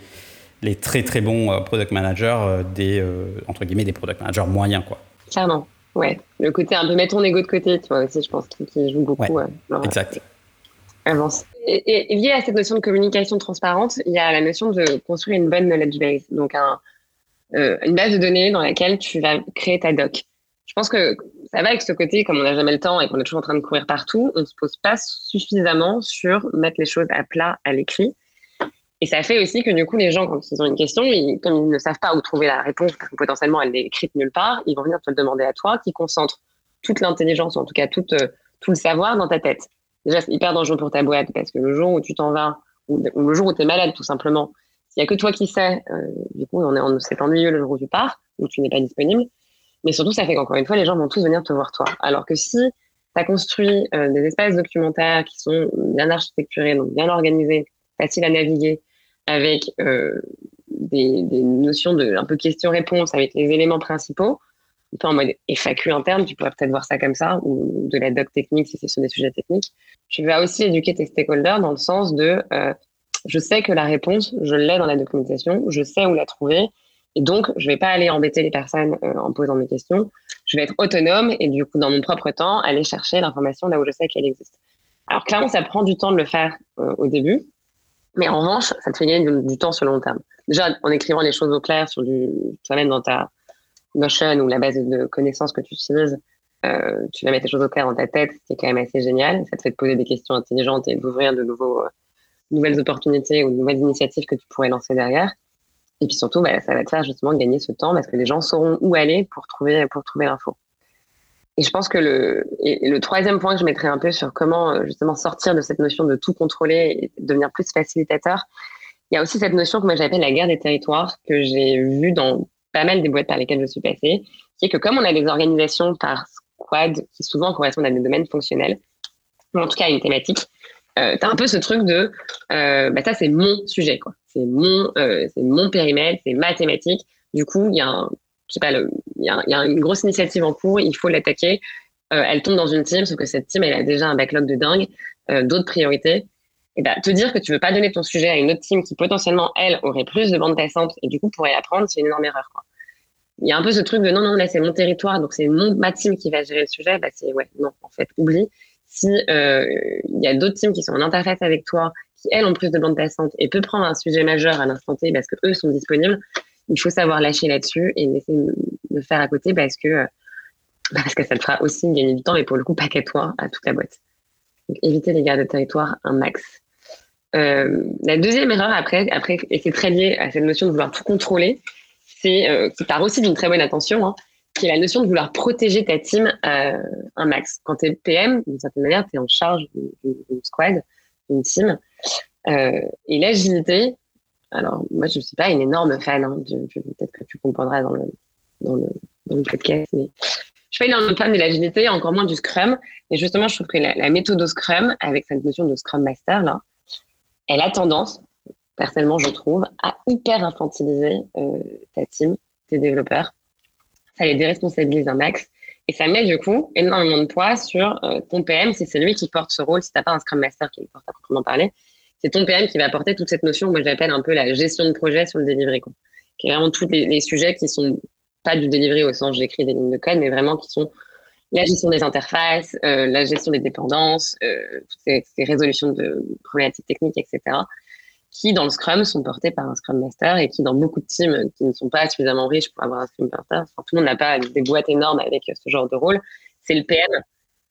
les très très bons euh, product managers euh, des, euh, entre guillemets, des product managers moyens. Quoi. Clairement, ouais. Le côté un peu mettre ton ego de côté, tu vois, aussi, je pense, qui, joue beaucoup. exact. Avance. Et, et, lié à cette notion de communication transparente, il y a la notion de construire une bonne knowledge base, donc euh, une base de données dans laquelle tu vas créer ta doc. Je pense que ça va avec ce côté, comme on n'a jamais le temps et qu'on est toujours en train de courir partout, on ne se pose pas suffisamment sur mettre les choses à plat à l'écrit. Et ça fait aussi que du coup, les gens, quand ils ont une question, comme ils ne savent pas où trouver la réponse, parce que potentiellement elle n'est écrite nulle part, ils vont venir te le demander à toi, qui concentre toute l'intelligence, en tout cas tout, euh, tout le savoir dans ta tête. Déjà, c'est hyper dangereux pour ta boîte, parce que le jour où tu t'en vas, ou, le jour où tu es malade, tout simplement, il n'y a que toi qui sais. Euh, du coup, on est c'est ennuyeux le jour où tu pars, où tu n'es pas disponible. Mais surtout, ça fait qu'encore une fois, les gens vont tous venir te voir toi. Alors que si tu as construit euh, des espaces documentaires qui sont bien architecturés, donc bien organisés, faciles à naviguer, avec euh, des, des, notions de un peu question-réponse, avec les éléments principaux, en mode FAQ interne, tu pourrais peut-être voir ça comme ça, ou de la doc technique si c'est sur des sujets techniques. Tu vas aussi éduquer tes stakeholders dans le sens de euh, je sais que la réponse, je l'ai dans la documentation, je sais où la trouver. Et donc, je ne vais pas aller embêter les personnes euh, en posant mes questions. Je vais être autonome et du coup, dans mon propre temps, aller chercher l'information là où je sais qu'elle existe. Alors, clairement, ça prend du temps de le faire euh, au début. Mais en revanche, ça te fait gagner du, temps sur le long terme. Déjà, en écrivant les choses au clair sur du, toi-même dans ta Notion ou la base de connaissances que tu utilises, euh, tu vas mettre les choses au clair dans ta tête, ce qui est quand même assez génial. Ça te fait te poser des questions intelligentes et d'ouvrir de nouveaux nouvelles opportunités ou de nouvelles initiatives que tu pourrais lancer derrière. Et puis surtout, bah, ça va te faire justement gagner ce temps parce que les gens sauront où aller pour trouver, pour trouver l'info. Et je pense que le, et le troisième point que je mettrais un peu sur comment euh, justement sortir de cette notion de tout contrôler et devenir plus facilitateur, il y a aussi cette notion que moi j'appelle la guerre des territoires que j'ai vue dans pas mal des boîtes par lesquelles je suis passée, qui est que comme on a des organisations par squad qui souvent correspondent à des domaines fonctionnels, ou en tout cas à une thématique, euh, tu as un peu ce truc de euh, bah, ça c'est mon sujet quoi. C'est mon euh, c'est mon périmètre c'est mathématique du coup il y a y, une grosse initiative en cours il faut l'attaquer. Euh, elle tombe dans une team sauf que cette team elle a déjà un backlog de dingue d'autres priorités. Et bah, te dire que tu veux pas donner ton sujet à une autre team qui potentiellement elle aurait plus de bande passante et du coup pourrait l'apprendre c'est une énorme erreur il y a un peu ce truc de non non là c'est mon territoire donc c'est mon ma team qui va gérer le sujet bah c'est ouais non en fait oublie si euh, y a d'autres teams qui sont en interface avec toi, qui elles ont plus de bande passante et peut prendre un sujet majeur à l'instant T parce que eux sont disponibles, il faut savoir lâcher là-dessus et laisser le faire à côté parce que euh, bah, parce que ça te fera aussi gagner du temps, mais pour le coup pas qu'à toi, à toute la boîte. Donc éviter les gardes de territoire un max. Euh, la deuxième erreur après, après et c'est très lié à cette notion de vouloir tout contrôler, euh, qui part aussi d'une très bonne intention, hein, qui est la notion de vouloir protéger ta team euh, un max. Quand tu es PM, d'une certaine manière, tu es en charge d'une squad, d'une team. Euh, et l'agilité, alors moi je ne suis pas une énorme fan, hein, peut-être que tu comprendras dans le podcast, mais je suis pas une énorme fan de l'agilité, encore moins du Scrum. Et justement, je trouve que la, méthode au Scrum, avec cette notion de Scrum Master, là, elle a tendance, personnellement je trouve, à hyper infantiliser euh, ta team, tes développeurs ça les déresponsabilise un max. Et ça met du coup énormément de poids sur euh, ton PM, si c'est lui qui porte ce rôle, si tu pas un Scrum Master qui le porte à proprement parler, c'est ton PM qui va porter toute cette notion, moi j'appelle un peu la gestion de projet sur le delivery, quoi. qui est vraiment tous les, sujets qui sont pas du delivery au sens j'écris des lignes de code, mais vraiment qui sont la gestion des interfaces, euh, la gestion des dépendances, toutes ces, ces, résolutions de problématiques techniques, etc qui dans le Scrum sont portés par un Scrum Master et qui dans beaucoup de teams qui ne sont pas suffisamment riches pour avoir un Scrum Master, enfin, tout le monde n'a pas des boîtes énormes avec ce genre de rôle, c'est le PM.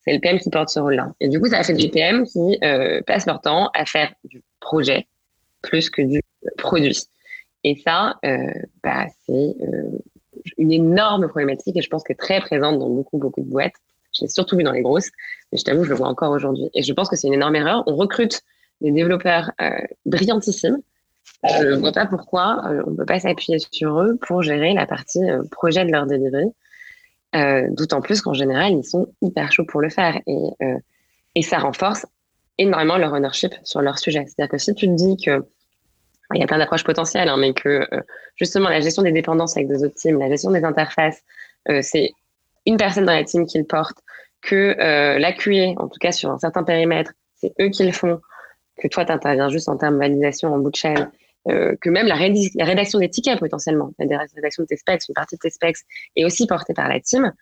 C'est le PM qui porte ce rôle-là. Et du coup, ça fait des PM qui euh, passent leur temps à faire du projet plus que du produit. Et ça, euh, bah, c'est euh, une énorme problématique et je pense est très présente dans beaucoup, beaucoup de boîtes. Je l'ai surtout vu dans les grosses, mais je t'avoue, je le vois encore aujourd'hui. Et je pense que c'est une énorme erreur. On recrute des développeurs euh, brillantissimes. Je ne vois pas pourquoi euh, on ne peut pas s'appuyer sur eux pour gérer la partie euh, projet de leur delivery. D'autant plus qu'en général, ils sont hyper chauds pour le faire. Et, ça renforce énormément leur ownership sur leur sujet. C'est-à-dire que si tu te dis que il y a plein d'approches potentielles, hein, mais que justement la gestion des dépendances avec des autres teams, la gestion des interfaces, c'est une personne dans la team qui le porte, que la en tout cas sur un certain périmètre, c'est eux qui le font, que toi, tu interviens juste en termes de validation en bout de chaîne, euh, que même la, rédaction des tickets potentiellement, la rédaction de tes specs, une partie de tes specs est aussi portée par la team.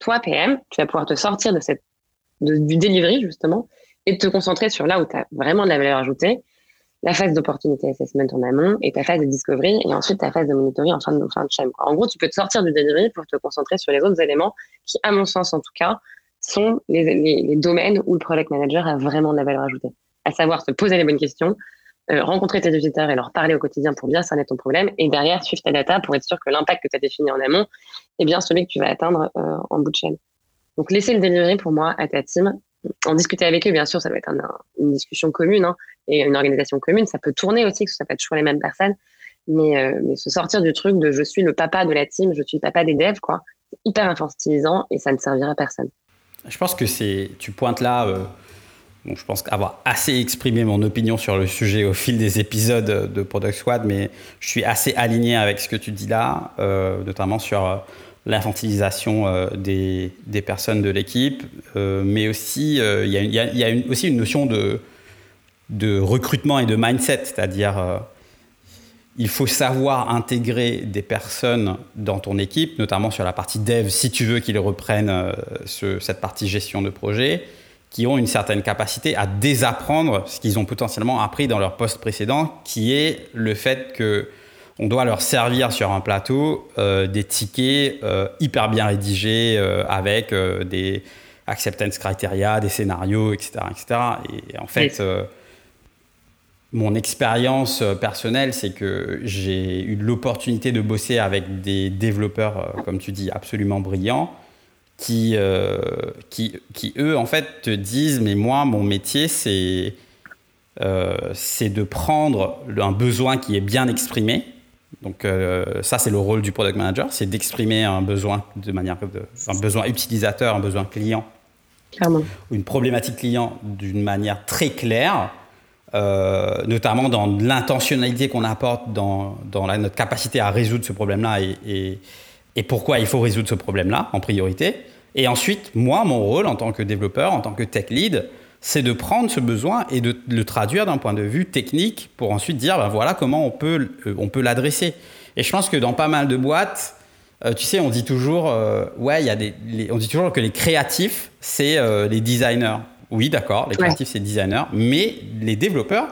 Toi, PM, tu vas pouvoir te sortir de cette, du delivery justement et te concentrer sur là où tu as vraiment de la valeur ajoutée, la phase d'opportunité assessment en amont et ta phase de discovery et ensuite ta phase de monitoring en fin de, fin de chaîne. En gros, tu peux te sortir du delivery pour te concentrer sur les autres éléments qui, à mon sens en tout cas, sont les, les, les domaines où le product manager a vraiment de la valeur ajoutée. À savoir se poser les bonnes questions, euh, rencontrer tes visiteurs et leur parler au quotidien pour bien cerner ton problème, et derrière suivre ta data pour être sûr que l'impact que tu as défini en amont est bien celui que tu vas atteindre euh, en bout de chaîne. Donc laisser le delivery pour moi à ta team, en discuter avec eux, bien sûr, ça doit être une discussion commune hein, et une organisation commune. Ça peut tourner aussi, que ça peut être toujours les mêmes personnes, mais, euh, se sortir du truc de je suis le papa de la team, je suis le papa des devs, quoi, c'est hyper infantilisant et ça ne servira à personne. Je pense que c'est, tu pointes là je pense avoir assez exprimé mon opinion sur le sujet au fil des épisodes de Product Squad, mais je suis assez aligné avec ce que tu dis là, euh, notamment sur euh, l'infantilisation euh, des, personnes de l'équipe, mais aussi il y a, une, aussi une notion de recrutement et de mindset, c'est-à-dire il faut savoir intégrer des personnes dans ton équipe, notamment sur la partie dev, si tu veux qu'ils reprennent cette partie gestion de projet qui ont une certaine capacité à désapprendre ce qu'ils ont potentiellement appris dans leur poste précédent, qui est le fait que on doit leur servir sur un plateau euh, des tickets euh, hyper bien rédigés euh, avec des acceptance criteria, des scénarios, etc., etc. Et, en fait, mon expérience personnelle, c'est que j'ai eu l'opportunité de bosser avec des développeurs, comme tu dis, absolument brillants qui, euh, qui, qui, eux, en fait, te disent, mais moi, mon métier, c'est euh, de prendre un besoin qui est bien exprimé. Donc euh, ça, c'est le rôle du product manager, c'est d'exprimer un besoin de manière, de, un besoin utilisateur, un besoin client, Clairement. une problématique client d'une manière très claire, notamment dans l'intentionnalité qu'on apporte dans, dans notre capacité à résoudre ce problème-là et, et, et pourquoi il faut résoudre ce problème-là en priorité. Et ensuite, moi, mon rôle en tant que développeur, en tant que tech lead, c'est de prendre ce besoin et de le traduire d'un point de vue technique pour ensuite dire, ben voilà comment on peut, euh, on peut l'adresser. Et je pense que dans pas mal de boîtes, euh, tu sais, on dit toujours, euh, ouais, il y a des, on dit toujours que les créatifs, c'est les designers. Oui, d'accord, les créatifs, c'est les designers, mais les développeurs,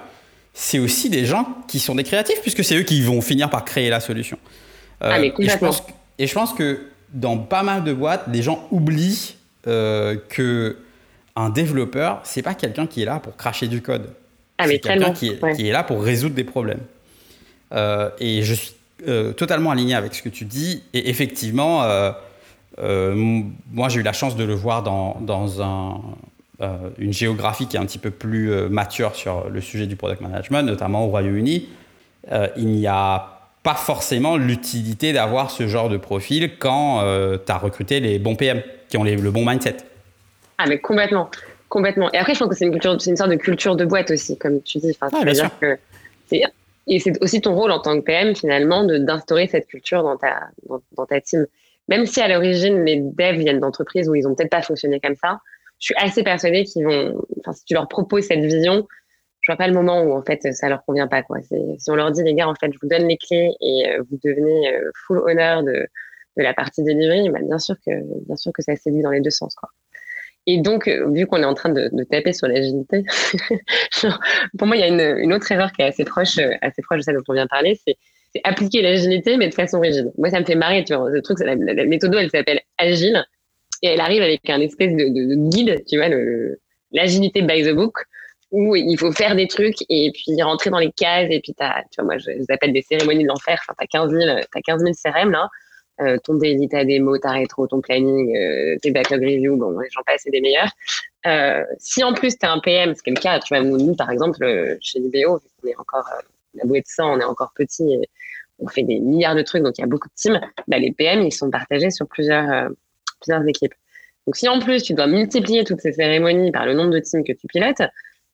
c'est aussi des gens qui sont des créatifs, puisque c'est eux qui vont finir par créer la solution. ah, mais et, je pense, et je pense que dans pas mal de boîtes, les gens oublient euh, que un développeur, c'est pas quelqu'un qui est là pour cracher du code. Ah, c'est quelqu'un qui, est là pour résoudre des problèmes. Euh, et je suis euh, totalement aligné avec ce que tu dis. Et effectivement, moi, j'ai eu la chance de le voir dans, dans un, une géographie qui est un petit peu plus mature sur le sujet du product management, notamment au Royaume-Uni. il n'y a pas forcément l'utilité d'avoir ce genre de profil quand euh, tu as recruté les bons PM qui ont le bon mindset. Ah, mais complètement. Complètement. Et après, je pense que c'est une, culture, c'est une sorte de culture de boîte aussi, comme tu dis. Enfin, bien sûr. Que et c'est aussi ton rôle en tant que PM, finalement, de, d'instaurer cette culture dans ta, dans, ta team. Même si à l'origine, les devs viennent d'entreprises où ils n'ont peut-être pas fonctionné comme ça, je suis assez persuadée qu'ils vont, enfin, si tu leur proposes cette vision, pas le moment où en fait ça leur convient pas quoi. Si on leur dit les gars en fait je vous donne les clés et euh, vous devenez euh, full honneur de, de la partie delivery, bah, bien sûr que bien sûr que ça séduit dans les deux sens quoi. Et donc euh, vu qu'on est en train de, taper sur l'agilité, pour moi il y a une, une, autre erreur qui est assez proche assez proche de celle dont on vient de parler, c'est appliquer l'agilité mais de façon rigide. Moi ça me fait marrer tu vois. Le truc la, la, méthode elle s'appelle agile et elle arrive avec un espèce de guide tu vois l'agilité by the book où il faut faire des trucs et puis rentrer dans les cases et puis t'as, tu vois, moi je, les appelle des cérémonies de l'enfer. Enfin, t'as 15 000, t'as 15 000 CRM là. Euh, ton daily, ta démo, ta rétro, ton planning, euh, tes backlog review, bon, j'en passe, c'est des meilleurs. Euh, si en plus t'es un PM, ce qui est le cas, tu vois, nous, par exemple, euh, chez Libéo, on est encore, euh, la bouée de sang, on est encore petit et on fait des milliards de trucs, donc il y a beaucoup de teams. Bah, les PM, ils sont partagés sur plusieurs, euh, plusieurs équipes. Donc si en plus tu dois multiplier toutes ces cérémonies par le nombre de teams que tu pilotes,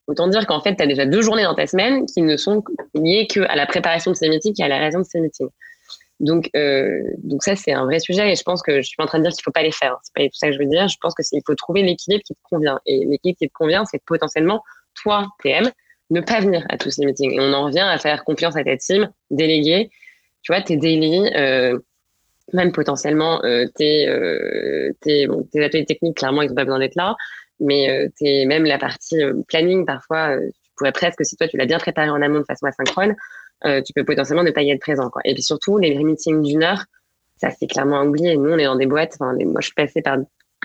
Autant dire qu'en fait, tu as déjà deux journées dans ta semaine qui ne sont liées qu'à la préparation de ces meetings et à la raison de ces meetings. Donc, euh, donc ça, c'est un vrai sujet et je pense que je suis pas en train de dire qu'il faut pas les faire. C'est pas tout ça que je veux dire. Je pense que il faut trouver l'équilibre qui te convient. Et l'équilibre qui te convient, c'est potentiellement, toi, TM, ne pas venir à tous ces meetings. Et on en revient à faire confiance à ta team, déléguer, tu vois, tes daily, euh, même potentiellement euh, tes, tes, bon, tes ateliers techniques, clairement, ils n'ont pas besoin d'être là, mais euh, tes, même la partie euh, planning, parfois, euh, tu pourrais presque, si toi, tu l'as bien préparé en amont de façon asynchrone, tu peux potentiellement ne pas y être présent. Quoi. Et puis surtout, les meetings d'une heure, ça, c'est clairement oublié. Nous, on est dans des boîtes, enfin, moi, je suis passée par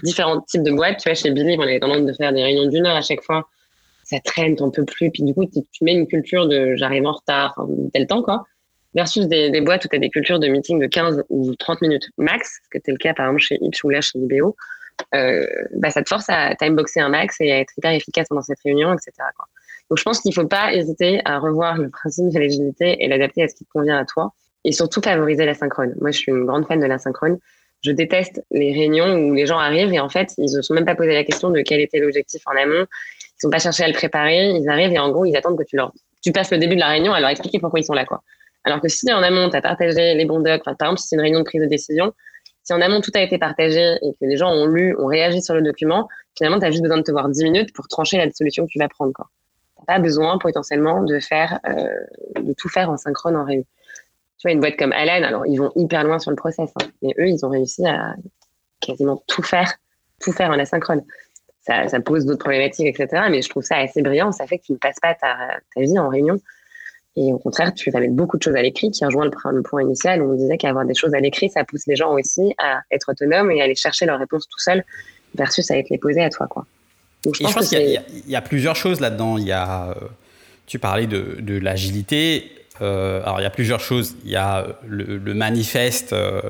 différents types de boîtes. Tu vois, chez Billy, on avait tendance de faire des réunions d'une heure à chaque fois. Ça traîne, t'en peux plus. Puis du coup, tu mets une culture de j'arrive en retard, enfin, tel temps, quoi versus des, boîtes où tu as des cultures de meeting de 15 ou 30 minutes max, ce que c'est le cas par exemple chez Ipch ou là chez IBO, bah, ça te force à timeboxer un max et à être hyper efficace pendant cette réunion, etc. Donc je pense qu'il ne faut pas hésiter à revoir le principe de l'agilité et l'adapter à ce qui te convient à toi et surtout favoriser la synchrone. Moi, je suis une grande fan de la synchrone. Je déteste les réunions où les gens arrivent et en fait, ils ne se sont même pas posé la question de quel était l'objectif en amont. Ils n'ont pas cherché à le préparer. Ils arrivent et en gros, ils attendent que tu leur, tu passes le début de la réunion à leur expliquer pourquoi ils sont là, quoi. Alors que si en amont, tu as partagé les bons docs, par exemple, si c'est une réunion de prise de décision, si en amont tout a été partagé et que les gens ont lu, ont réagi sur le document, finalement, tu as juste besoin de te voir 10 minutes pour trancher la solution que tu vas prendre. Tu n'as pas besoin potentiellement de faire, euh, de tout faire en synchrone en réunion. Tu vois, une boîte comme Allen, alors ils vont hyper loin sur le process, hein, mais eux, ils ont réussi à quasiment tout faire, tout faire en asynchrone. Ça, pose d'autres problématiques, etc. Mais je trouve ça assez brillant. Ça fait que tu ne passes pas ta vie en réunion. Et au contraire, tu vas mettre beaucoup de choses à l'écrit, qui rejoint le, point initial où on disait qu'avoir des choses à l'écrit, ça pousse les gens aussi à être autonomes et à aller chercher leurs réponses tout seuls versus à être les poser à toi. Quoi. Donc, je, pense, qu'il y, a plusieurs choses là-dedans. Il y a, euh, tu parlais de, de l'agilité. Euh, alors, il y a plusieurs choses. Il y a le, le manifeste, euh,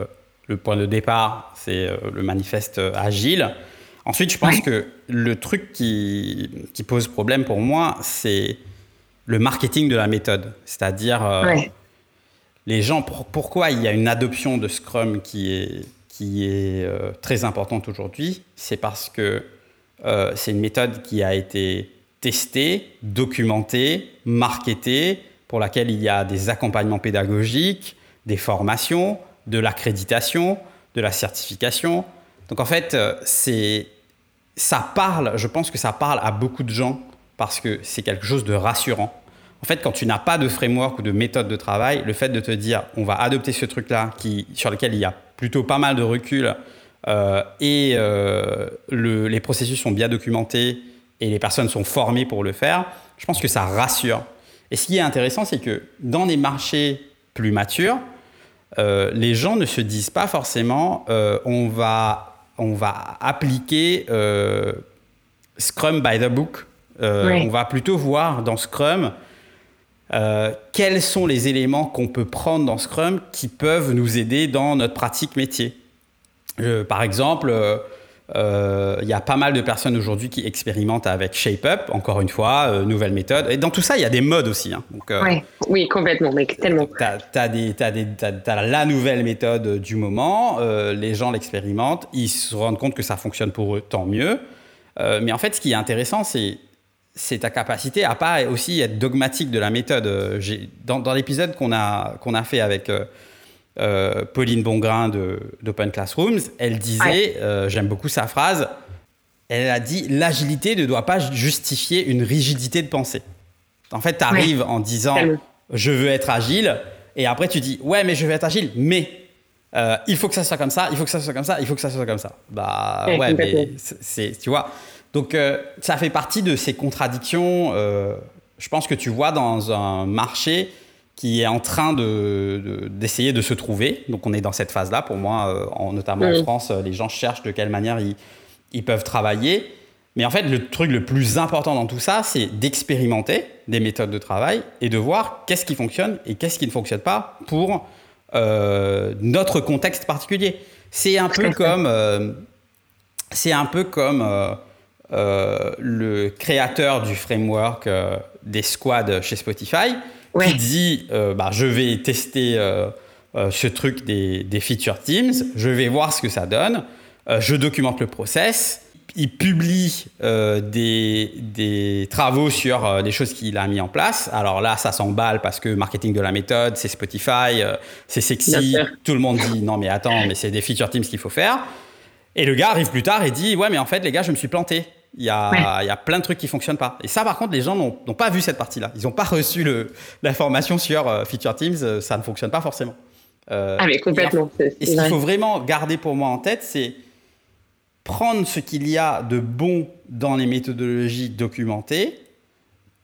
le point de départ, c'est le manifeste agile. Ensuite, je pense que le truc qui, qui pose problème pour moi, c'est le marketing de la méthode. C'est-à-dire, euh, les gens, pourquoi il y a une adoption de Scrum qui est, qui est euh, très importante aujourd'hui? C'est parce que euh, c'est une méthode qui a été testée, documentée, marketée, pour laquelle il y a des accompagnements pédagogiques, des formations, de l'accréditation, de la certification. Donc en fait, c'est ça parle, je pense que ça parle à beaucoup de gens parce que c'est quelque chose de rassurant. En fait, quand tu n'as pas de framework ou de méthode de travail, le fait de te dire on va adopter ce truc-là sur lequel il y a plutôt pas mal de recul euh, et euh, les processus sont bien documentés et les personnes sont formées pour le faire, je pense que ça rassure. Et ce qui est intéressant, c'est que dans des marchés plus matures, euh, les gens ne se disent pas forcément on, va, on va appliquer Scrum by the book euh, on va plutôt voir dans Scrum euh, quels sont les éléments qu'on peut prendre dans Scrum qui peuvent nous aider dans notre pratique métier. Euh, par exemple, il y a pas mal de personnes aujourd'hui qui expérimentent avec ShapeUp, encore une fois, nouvelle méthode. Et dans tout ça, il y a des modes aussi. Hein. oui, complètement, mais tellement. Tu as, la nouvelle méthode du moment, les gens l'expérimentent, ils se rendent compte que ça fonctionne pour eux, tant mieux. mais en fait, ce qui est intéressant, c'est c'est ta capacité à pas aussi être dogmatique de la méthode. Euh, dans, dans l'épisode qu'on a, qu'on a fait avec euh, euh, Pauline Bongrain d'Open Classrooms, elle disait, j'aime beaucoup sa phrase, elle a dit l'agilité ne doit pas justifier une rigidité de pensée. En fait, tu arrives en disant je veux être agile, et après tu dis ouais, mais je veux être agile, mais il faut que ça soit comme ça, il faut que ça soit comme ça, il faut que ça soit comme ça. Bah ouais, mais c'est, tu vois. Donc euh, ça fait partie de ces contradictions, euh, je pense que tu vois dans un marché qui est en train d'essayer de, de, se trouver. Donc on est dans cette phase-là. Pour moi, euh, en, notamment en France, les gens cherchent de quelle manière ils, ils, peuvent travailler. Mais en fait, le truc le plus important dans tout ça, c'est d'expérimenter des méthodes de travail et de voir qu'est-ce qui fonctionne et qu'est-ce qui ne fonctionne pas pour notre contexte particulier. C'est un, peu comme, c'est un peu comme le créateur du framework euh, des squads chez Spotify, qui dit euh, bah, je vais tester ce truc des, feature teams, je vais voir ce que ça donne, je documente le process, il publie euh, des, des, travaux sur euh, des choses qu'il a mis en place. Alors là, ça s'emballe parce que marketing de la méthode, c'est Spotify, euh, c'est sexy. Tout le monde dit non, mais attends, mais c'est des feature teams qu'il faut faire. Et le gars arrive plus tard et dit ouais, mais en fait, les gars, je me suis planté. Il y, a, il y a plein de trucs qui fonctionnent pas. Et ça, par contre, les gens n'ont pas vu cette partie-là. Ils n'ont pas reçu l'information sur feature teams. Ça ne fonctionne pas forcément. ah, mais complètement. Et, ce qu'il faut vraiment garder pour moi en tête, c'est prendre ce qu'il y a de bon dans les méthodologies documentées,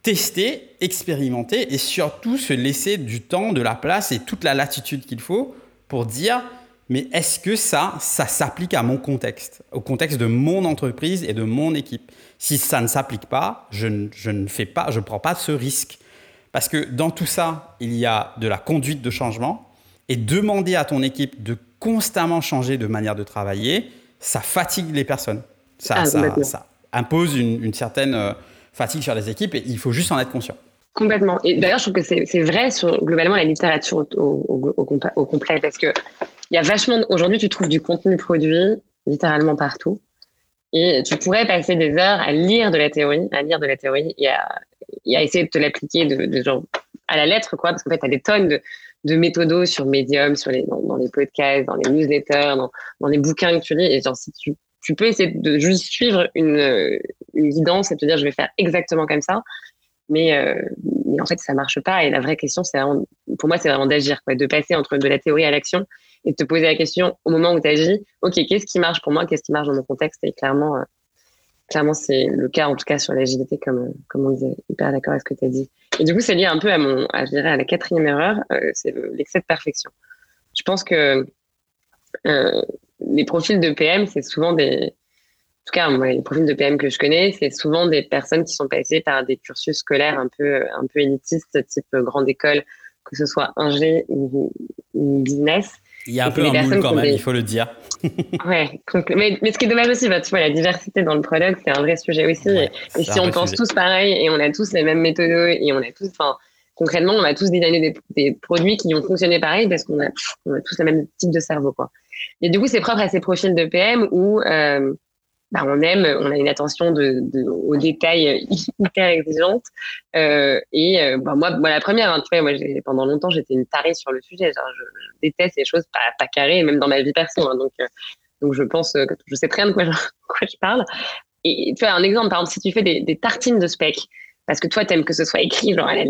tester, expérimenter et surtout se laisser du temps, de la place et toute la latitude qu'il faut pour dire mais est-ce que ça, ça s'applique à mon contexte, au contexte de mon entreprise et de mon équipe? Si ça ne s'applique pas, je, ne fais pas, je prends pas ce risque. Parce que dans tout ça, il y a de la conduite de changement et demander à ton équipe de constamment changer de manière de travailler, ça fatigue les personnes. Ça, ah, ça, impose une, certaine euh, fatigue sur les équipes et il faut juste en être conscient. Complètement. Et d'ailleurs, je trouve que c'est vrai sur globalement la littérature au, au, complet parce que il y a vachement. Aujourd'hui, tu trouves du contenu produit littéralement partout. Et tu pourrais passer des heures à lire de la théorie, à lire de la théorie et à, essayer de te l'appliquer de, genre à la lettre, quoi, parce qu'en fait, tu as des tonnes de, méthodos sur Medium, sur les, dans, les podcasts, dans les newsletters, dans, dans, les bouquins que tu lis. Et genre, si tu, tu peux essayer de juste suivre une, une guidance et te dire, je vais faire exactement comme ça. Mais, euh, mais en fait, ça marche pas. Et la vraie question, c'est pour moi, c'est vraiment d'agir, de passer entre de la théorie à l'action et de te poser la question au moment où tu agis, OK, qu'est-ce qui marche pour moi, qu'est-ce qui marche dans mon contexte? Et clairement, euh, clairement, c'est le cas, en tout cas, sur l'agilité, comme, comme on disait. Hyper d'accord avec ce que tu as dit. Et du coup, c'est lié un peu à mon, à, je dirais, à la quatrième erreur, euh, c'est l'excès de perfection. Je pense que euh, les profils de PM, c'est souvent des, tout cas, les profils de PM que je connais, c'est souvent des personnes qui sont passées par des cursus scolaires un peu, un peu élitistes, type grande école, que ce soit ingé ou business, il y a un peu un moule quand même, il faut le dire. ouais, mais, mais, ce qui est dommage aussi, bah, tu vois, la diversité dans le product, c'est un vrai sujet aussi. et, si on pense tous pareil et on a tous les mêmes méthodes et on a tous, enfin, concrètement, on a tous designé des, des produits qui ont fonctionné pareil parce qu'on a, on a tous le même type de cerveau, quoi. Et du coup, c'est propre à ces profils de PM où euh, bah, on aime, on a une attention de, de aux détails hyper exigeante. Euh, et euh, bah, moi, moi, la première, hein, tu vois, moi, pendant longtemps, j'étais une tarée sur le sujet. Genre, je, déteste les choses pas, pas carrées, même dans ma vie perso. Hein, donc, euh, donc, je pense que je sais très bien de quoi je, quoi je parle. Et tu vois, un exemple, par exemple, si tu fais des, des tartines de spec, parce que toi, tu aimes que ce soit écrit genre à la,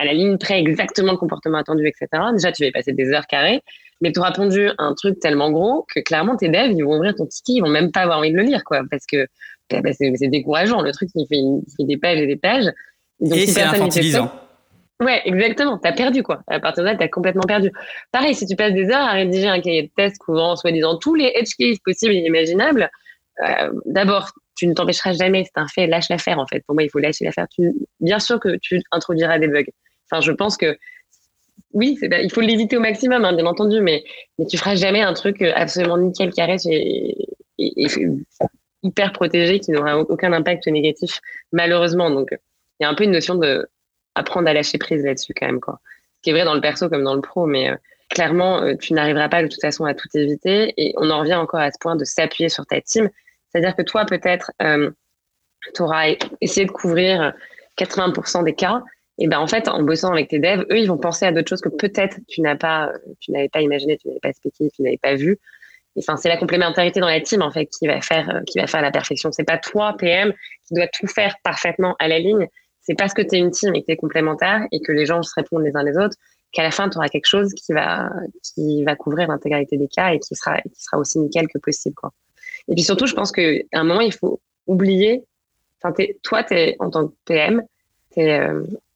à la ligne près exactement le comportement attendu, etc. Déjà, tu vas passer des heures carrées mais tu auras pondu un truc tellement gros que clairement tes devs, ils vont ouvrir ton ticket, ils vont même pas avoir envie de le lire, quoi, parce que bah, bah, c'est décourageant. Le truc, il fait, fait, des pages et des pages. et c'est infantilisant. Ouais, exactement. T'as perdu, quoi. À partir de là, t'as complètement perdu. Pareil, si tu passes des heures à rédiger un cahier de test couvrant soi-disant tous les edge cases possibles et imaginables, euh, d'abord, tu ne t'empêcheras jamais, c'est un fait, lâche l'affaire, en fait. Pour moi, il faut lâcher l'affaire. Bien sûr que tu introduiras des bugs. Enfin, je pense que oui, il faut l'éviter au maximum, hein, bien entendu, mais, mais tu feras jamais un truc euh, absolument nickel, carré et, hyper protégé qui n'aura aucun impact négatif, malheureusement. Donc, il y a un peu une notion de apprendre à lâcher prise là-dessus quand même, quoi. Ce qui est vrai dans le perso comme dans le pro, mais euh, clairement, euh, tu n'arriveras pas de toute façon à tout éviter. Et on en revient encore à ce point de s'appuyer sur ta team. C'est-à-dire que toi, peut-être, tu auras essayé de couvrir 80% des cas, et ben en fait, en bossant avec tes devs, eux, ils vont penser à d'autres choses que peut-être tu n'as pas, tu n'avais pas imaginé, tu n'avais pas expliqué, tu n'avais pas vu. Enfin, c'est la complémentarité dans la team en fait qui va faire, qui va faire la perfection. C'est pas toi PM qui doit tout faire parfaitement à la ligne. C'est parce que tu es une team et que tu es complémentaire et que les gens se répondent les uns les autres qu'à la fin tu auras quelque chose qui va qui va couvrir l'intégralité des cas et qui sera aussi nickel que possible. Et puis surtout, je pense qu'à un moment il faut oublier. Enfin, toi, es, en tant que PM, tu es,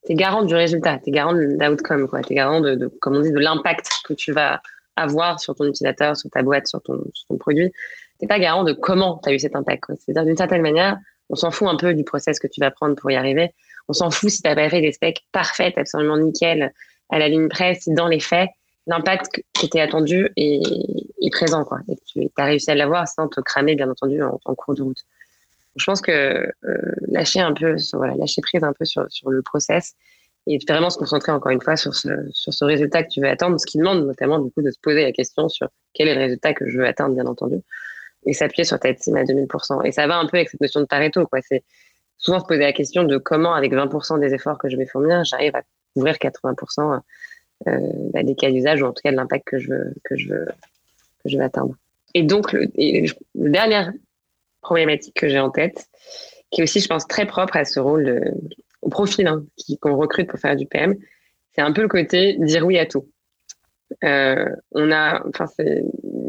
tu es garant du résultat, tu es garant de l'outcome, tu es garant de, comme on dit, de l'impact que tu vas avoir sur ton utilisateur, sur ta boîte, sur ton, sur ton produit. Tu n'es pas garant de comment tu as eu cet impact. C'est-à-dire, d'une certaine manière, on s'en fout un peu du process que tu vas prendre pour y arriver. On s'en fout si tu n'as pas fait des specs parfaites, absolument nickel, à la ligne près, si dans les faits, l'impact qui était attendu est, présent. Quoi. Et tu as réussi à l'avoir sans te cramer, bien entendu, en, cours de route je pense que euh, lâcher un peu, voilà, lâcher prise un peu sur, le process et vraiment se concentrer encore une fois sur ce, résultat que tu veux attendre, ce qui demande notamment du coup de se poser la question sur quel est le résultat que je veux atteindre, bien entendu. et s'appuyer sur ta team à 2000%. Et ça va un peu avec cette notion de Pareto. C'est souvent se poser la question de comment, avec 20% des efforts que je vais fournir, j'arrive à couvrir 80% euh, bah, des cas d'usage ou en tout cas de l'impact que je veux, que je que je veux atteindre. Et donc, le, la dernière problématique que j'ai en tête, qui est aussi, je pense, très propre à ce rôle, de, au profil hein, qu'on recrute pour faire du PM, c'est un peu le côté dire oui à tout. Euh, on a, enfin,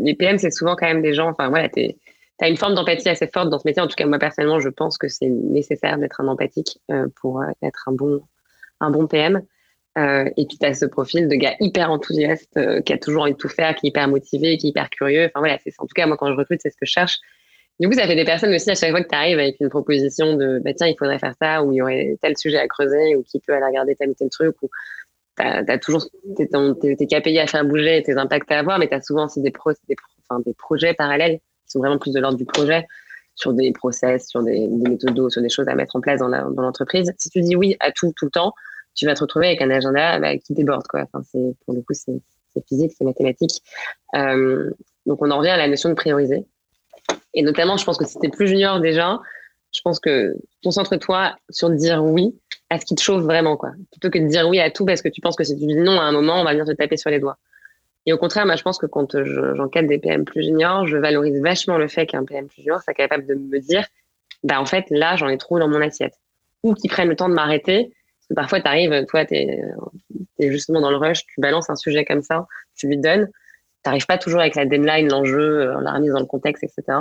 les PM, c'est souvent quand même des gens, enfin voilà, tu as une forme d'empathie assez forte dans ce métier. En tout cas, moi personnellement, je pense que c'est nécessaire d'être un empathique euh, pour euh, être un bon, un bon PM. Euh, et puis, tu as ce profil de gars hyper enthousiaste, euh, qui a toujours envie de tout faire, qui est hyper motivé, qui est hyper curieux. Enfin, voilà, c'est en tout cas, moi, quand je recrute, c'est ce que je cherche. Du coup, ça fait des personnes aussi, à chaque fois que tu arrives avec une proposition de, bah, tiens, il faudrait faire ça, ou il y aurait tel sujet à creuser, ou qui peut aller regarder tel ou tel truc, ou tu as, toujours, t'es payer à faire bouger tes impacts à avoir, mais tu as souvent aussi des, pro, des, projets parallèles qui sont vraiment plus de l'ordre du projet, sur des process, sur des, des méthodos, sur des choses à mettre en place dans l'entreprise. si tu dis oui à tout, tout le temps, tu vas te retrouver avec un agenda bah, qui déborde. Quoi. Enfin, c'est, pour le coup, c'est, physique, c'est mathématique. Euh, donc, on en revient à la notion de prioriser. Et notamment, je pense que si tu es plus junior déjà, je pense que concentre-toi sur dire oui à ce qui te chauffe vraiment, quoi. Plutôt que de dire oui à tout parce que tu penses que si tu dis non à un moment, on va venir te taper sur les doigts. Et au contraire, moi, je pense que quand j'encadre des PM plus juniors, je valorise vachement le fait qu'un PM plus junior soit capable de me dire, bah, en fait, là, j'en ai trop dans mon assiette. Ou qu'ils prennent le temps de m'arrêter parfois, tu arrives, toi, tu es, justement dans le rush, tu balances un sujet comme ça, tu lui donnes. Tu n'arrives pas toujours avec la deadline, l'enjeu, euh, la remise dans le contexte, etc.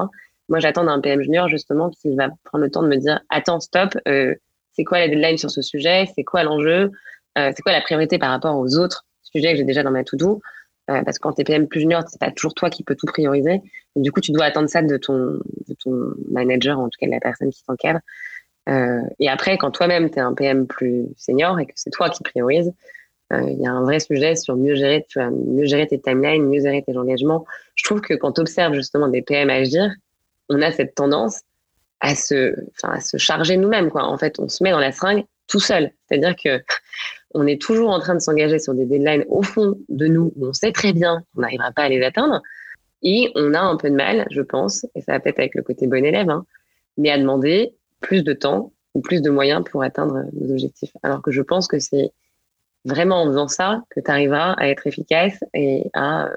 Moi, j'attends d'un PM junior, justement, qui va prendre le temps de me dire Attends, stop, euh, c'est quoi la deadline sur ce sujet? C'est quoi l'enjeu? Euh, C'est quoi la priorité par rapport aux autres sujets que j'ai déjà dans ma to-do? Parce que quand tu es PM plus junior, c'est pas toujours toi qui peux tout prioriser. du coup, tu dois attendre ça de ton, de ton manager, en tout cas de la personne qui t'encadre. Euh, et après, quand toi-même, tu es un PM plus senior et que c'est toi qui priorise, euh, il y a un vrai sujet sur mieux gérer, mieux gérer tes timelines, mieux gérer tes engagements. Je trouve que quand tu observes justement des PM agir, on a cette tendance à se, à se charger nous-mêmes. En fait, on se met dans la seringue tout seul. C'est-à-dire que on est toujours en train de s'engager sur des deadlines au fond de nous où on sait très bien qu'on n'arrivera pas à les atteindre. Et on a un peu de mal, je pense, et ça va peut-être avec le côté bon élève, hein, mais à demander plus de temps ou plus de moyens pour atteindre nos objectifs. Alors que je pense que c'est vraiment en faisant ça que tu arriveras à être efficace et à,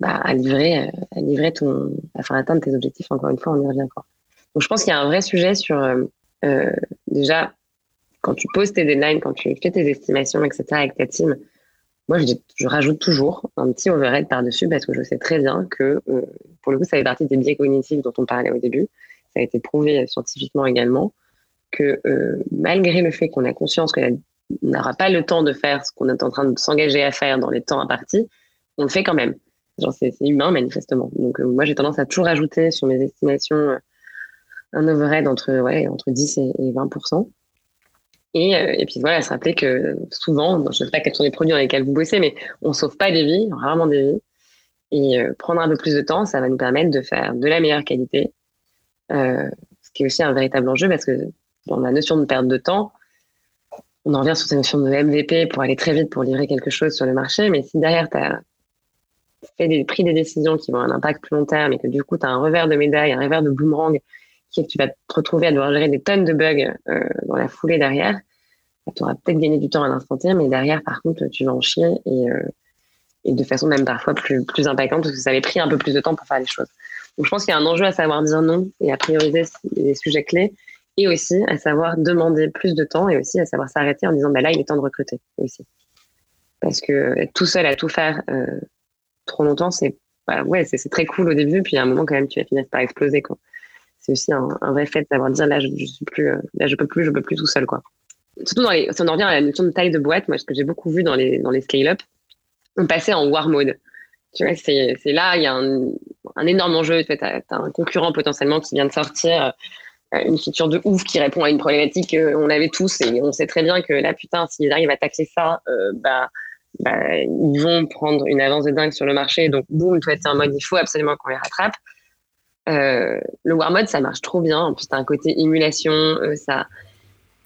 bah, à livrer, à livrer ton, faire atteindre tes objectifs. Encore une fois, on y revient encore. Donc, je pense qu'il y a un vrai sujet sur euh, euh, déjà quand tu poses tes deadlines, quand tu fais tes estimations, etc. avec ta team. Moi, je, rajoute toujours un petit overhead par-dessus parce que je sais très bien que, euh, pour le coup, ça fait partie des biais cognitifs dont on parlait au début ça a été prouvé scientifiquement également, que euh, malgré le fait qu'on a conscience qu'on n'aura pas le temps de faire ce qu'on est en train de s'engager à faire dans les temps impartis, on le fait quand même. c'est, humain manifestement. Donc euh, moi j'ai tendance à toujours ajouter sur mes estimations euh, un overhead entre ouais entre 10 et, 20 et, et, puis voilà, se rappeler que souvent, je ne sais pas quels sont les produits dans lesquels vous bossez, mais on ne sauve pas des vies, rarement des vies. Et prendre un peu plus de temps, ça va nous permettre de faire de la meilleure qualité, euh, ce qui est aussi un véritable enjeu parce que dans la notion de perte de temps, on en revient sur cette notion de MVP pour aller très vite pour livrer quelque chose sur le marché, mais si derrière tu as fait des, pris des décisions qui vont un impact plus long terme et que du coup tu as un revers de médaille, un revers de boomerang qui est que tu vas te retrouver à devoir gérer des tonnes de bugs euh, dans la foulée derrière, bah, tu auras peut-être gagné du temps à l'instant T, mais derrière par contre tu vas en chier et, euh, et de façon même parfois plus, plus impactante parce que ça avait pris un peu plus de temps pour faire les choses. Donc je pense qu'il y a un enjeu à savoir dire non et à prioriser les sujets clés et aussi à savoir demander plus de temps et aussi à savoir s'arrêter en disant bah là il est temps de recruter aussi. Parce que tout seul à tout faire euh, trop longtemps, c'est bah, ouais, c'est très cool au début, puis à un moment quand même tu vas finir par exploser. C'est aussi un, vrai fait d'avoir dire là je, je suis plus euh, je peux plus je peux plus tout seul quoi. Surtout dans les, si on en revient à la notion de taille de boîte, moi ce que j'ai beaucoup vu dans les dans les scale-up, on passait en war mode. Tu vois, c'est là, il y a un, un énorme enjeu. Tu as, un concurrent potentiellement qui vient de sortir euh, une feature de ouf qui répond à une problématique qu'on avait tous et on sait très bien que là, putain, s'ils arrivent à tacler ça, euh, bah, bah, ils vont prendre une avance de dingue sur le marché. Donc, boum, toi, es en mode, il faut absolument qu'on les rattrape. Euh, le War Mode, ça marche trop bien. En plus, tu as un côté émulation, ça.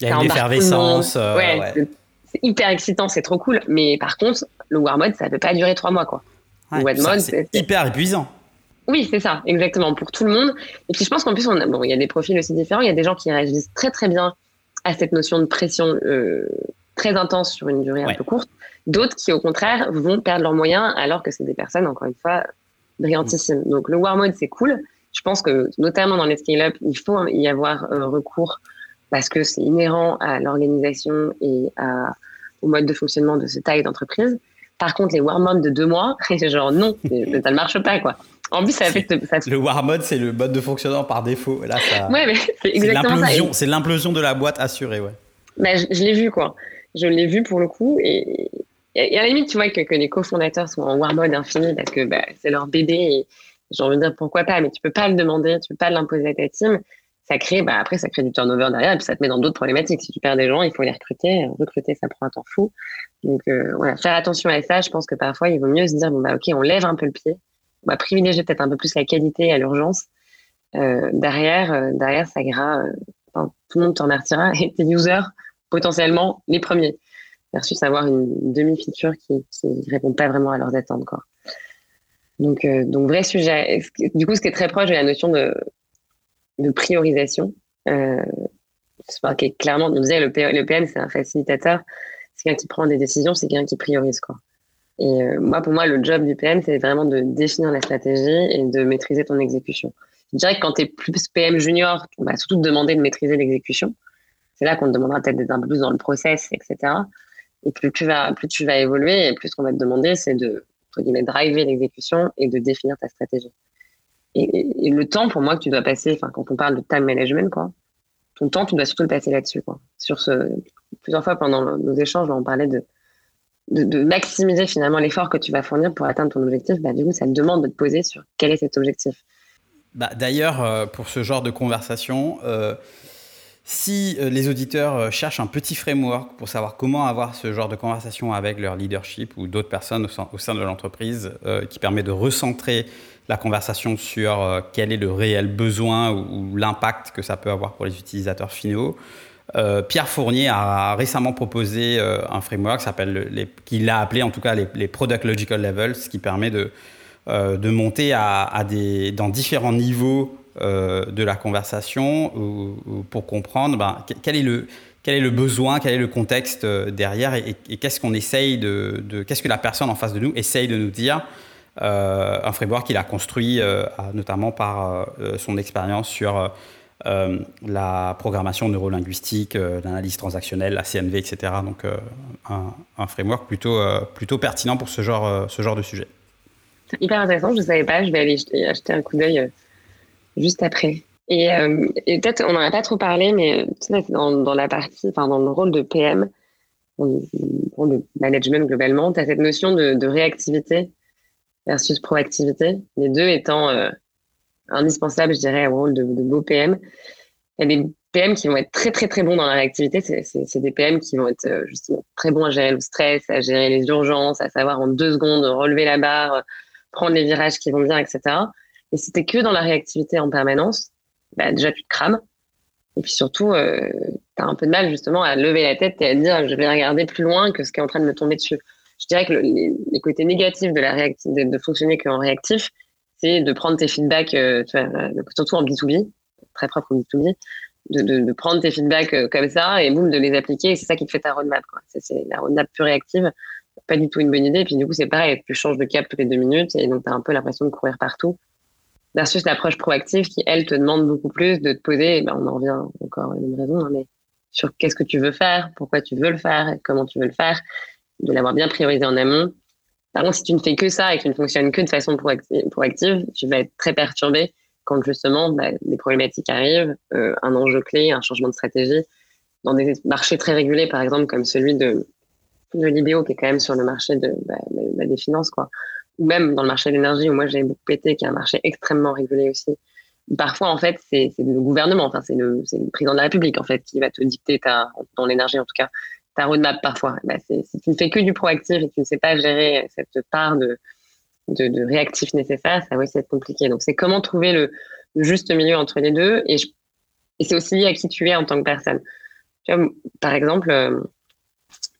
Il y a une effervescence. ouais, C'est hyper excitant, c'est trop cool. Mais par contre, le War Mode, ça peut pas durer trois mois, quoi. Ouais, c'est hyper épuisant. Oui, c'est ça, exactement, pour tout le monde. Et puis je pense qu'en plus, on bon, il y a des profils aussi différents. Il y a des gens qui réagissent très très bien à cette notion de pression euh, très intense sur une durée un peu courte. D'autres qui, au contraire, vont perdre leurs moyens alors que c'est des personnes, encore une fois, brillantissimes. Donc le war mode, c'est cool. Je pense que notamment dans les scale-up, il faut y avoir euh, recours parce que c'est inhérent à l'organisation et à, au mode de fonctionnement de ce taille d'entreprise. Par contre, les war modes de deux mois, c'est genre non, ça ne marche pas quoi. En plus, ça affecte. Ça... Le war mode, c'est le mode de fonctionnement par défaut. Là, ça... Ouais, mais c'est exactement ça. C'est l'implosion de la boîte assurée, ouais. Bah, je, l'ai vu, quoi. Je l'ai vu pour le coup. Et, et, à la limite, tu vois, que, que les cofondateurs sont en war mode infini parce que bah, c'est leur bébé. Et j'ai envie de dire pourquoi pas, mais tu peux pas le demander, tu peux pas l'imposer à ta team. Ça crée, bah, après, ça crée du turnover derrière et puis ça te met dans d'autres problématiques. Si tu perds des gens, il faut les recruter. Recruter, ça prend un temps fou. Donc, euh, voilà, faire attention à ça. Je pense que parfois, il vaut mieux se dire, bon, bah, OK, on lève un peu le pied va privilégier peut-être un peu plus la qualité à l'urgence. Euh, derrière, euh, derrière, ça ira. Euh, tout le monde t'en remerciera et tes users, potentiellement, les premiers. Versus avoir une demi-feature qui ne répond pas vraiment à leurs attentes. Quoi. Donc, donc, vrai sujet. Du coup, ce qui est très proche de la notion de, de priorisation. Euh, qui clairement, on disait, le PM c'est un facilitateur. C'est quelqu'un qui prend des décisions, c'est quelqu'un qui priorise. Quoi. Et euh, moi, pour moi, le job du PM, c'est vraiment de définir la stratégie et de maîtriser ton exécution. Je dirais que quand tu es plus PM junior, on va surtout te demander de maîtriser l'exécution. C'est là qu'on te demandera peut-être d'être un peu plus dans le process, etc. Et plus tu vas, plus tu vas évoluer, et plus qu'on va te demander, c'est de, entre driver l'exécution et de définir ta stratégie. Et, le temps, pour moi, que tu dois passer, enfin, quand on parle de time management, quoi, ton temps, tu dois surtout le passer là-dessus, quoi. Sur ce, plusieurs fois pendant nos échanges, on parlait de, de, maximiser finalement l'effort que tu vas fournir pour atteindre ton objectif, bah, du coup, ça te demande de te poser sur quel est cet objectif. Bah, D'ailleurs, euh, pour ce genre de conversation, euh, si euh, les auditeurs cherchent un petit framework pour savoir comment avoir ce genre de conversation avec leur leadership ou d'autres personnes au sein, de l'entreprise qui permet de recentrer la conversation sur quel est le réel besoin ou l'impact que ça peut avoir pour les utilisateurs finaux, euh, Pierre Fournier a récemment proposé euh, un framework qu'il a appelé en tout cas les, Product Logical Levels, ce qui permet de, euh, monter dans différents niveaux de la conversation pour comprendre ben, quel, est le, besoin, quel est le contexte derrière et, qu'est-ce qu'on essaye de qu'est-ce que la personne en face de nous essaye de nous dire. un framework qu'il a construit notamment par son expérience sur euh, la programmation neurolinguistique, euh, l'analyse transactionnelle, la CNV, etc. Donc euh, un, framework plutôt, plutôt pertinent pour ce genre, ce genre de sujet. Hyper intéressant, je ne savais pas, je vais aller acheter un coup d'œil juste après. Et, peut-être, on n'en a pas trop parlé, mais dans, dans, la partie, enfin, dans le rôle de PM, le management globalement, tu as cette notion de, réactivité versus proactivité, les deux étant indispensable, je dirais, au rôle de, de beau PM. Il y a des PM qui vont être très, très, très bons dans la réactivité. C'est des PM qui vont être euh, justement très bons à gérer le stress, à gérer les urgences, à savoir en deux secondes relever la barre, prendre les virages qui vont bien, etc. Et si tu que dans la réactivité en permanence, bah, déjà, tu te crames. Et puis surtout, euh, tu as un peu de mal justement à lever la tête et à dire je vais regarder plus loin que ce qui est en train de me tomber dessus. Je dirais que les, côtés négatifs de la de, de fonctionner qu'en réactif, c'est de prendre tes feedbacks, euh, euh, surtout en B2B, très propre en B2B, de, de, prendre tes feedbacks euh, comme ça et boum, de les appliquer. C'est ça qui te fait ta roadmap. C'est la roadmap plus réactive, pas du tout une bonne idée. Et puis du coup, c'est pareil, tu changes de cap toutes les deux minutes et donc tu as un peu l'impression de courir partout. Versus l'approche proactive qui, elle, te demande beaucoup plus de te poser. Ben, on en revient encore à une raison, hein, mais sur qu'est-ce que tu veux faire, pourquoi tu veux le faire, comment tu veux le faire, de l'avoir bien priorisé en amont par contre, si tu ne fais que ça et que tu ne fonctionnes que de façon proactive, tu vas être très perturbé quand justement bah, des problématiques arrivent, euh, un enjeu clé, un changement de stratégie. Dans des marchés très régulés, par exemple, comme celui de, de l'IBO, qui est quand même sur le marché de, bah, bah, des finances, quoi. ou même dans le marché de l'énergie, où moi j'ai beaucoup pété, qui est un marché extrêmement régulé aussi. Parfois, en fait, c'est le gouvernement, enfin, c'est le, président de la République, en fait, qui va te dicter, ta, dans l'énergie en tout cas, ta roadmap parfois. Si tu ne fais que du proactif et tu ne sais pas gérer cette part de, réactif nécessaire, ça va aussi être compliqué. Donc, c'est comment trouver le, juste milieu entre les deux. Et, c'est aussi lié à qui tu es en tant que personne. Par exemple, euh,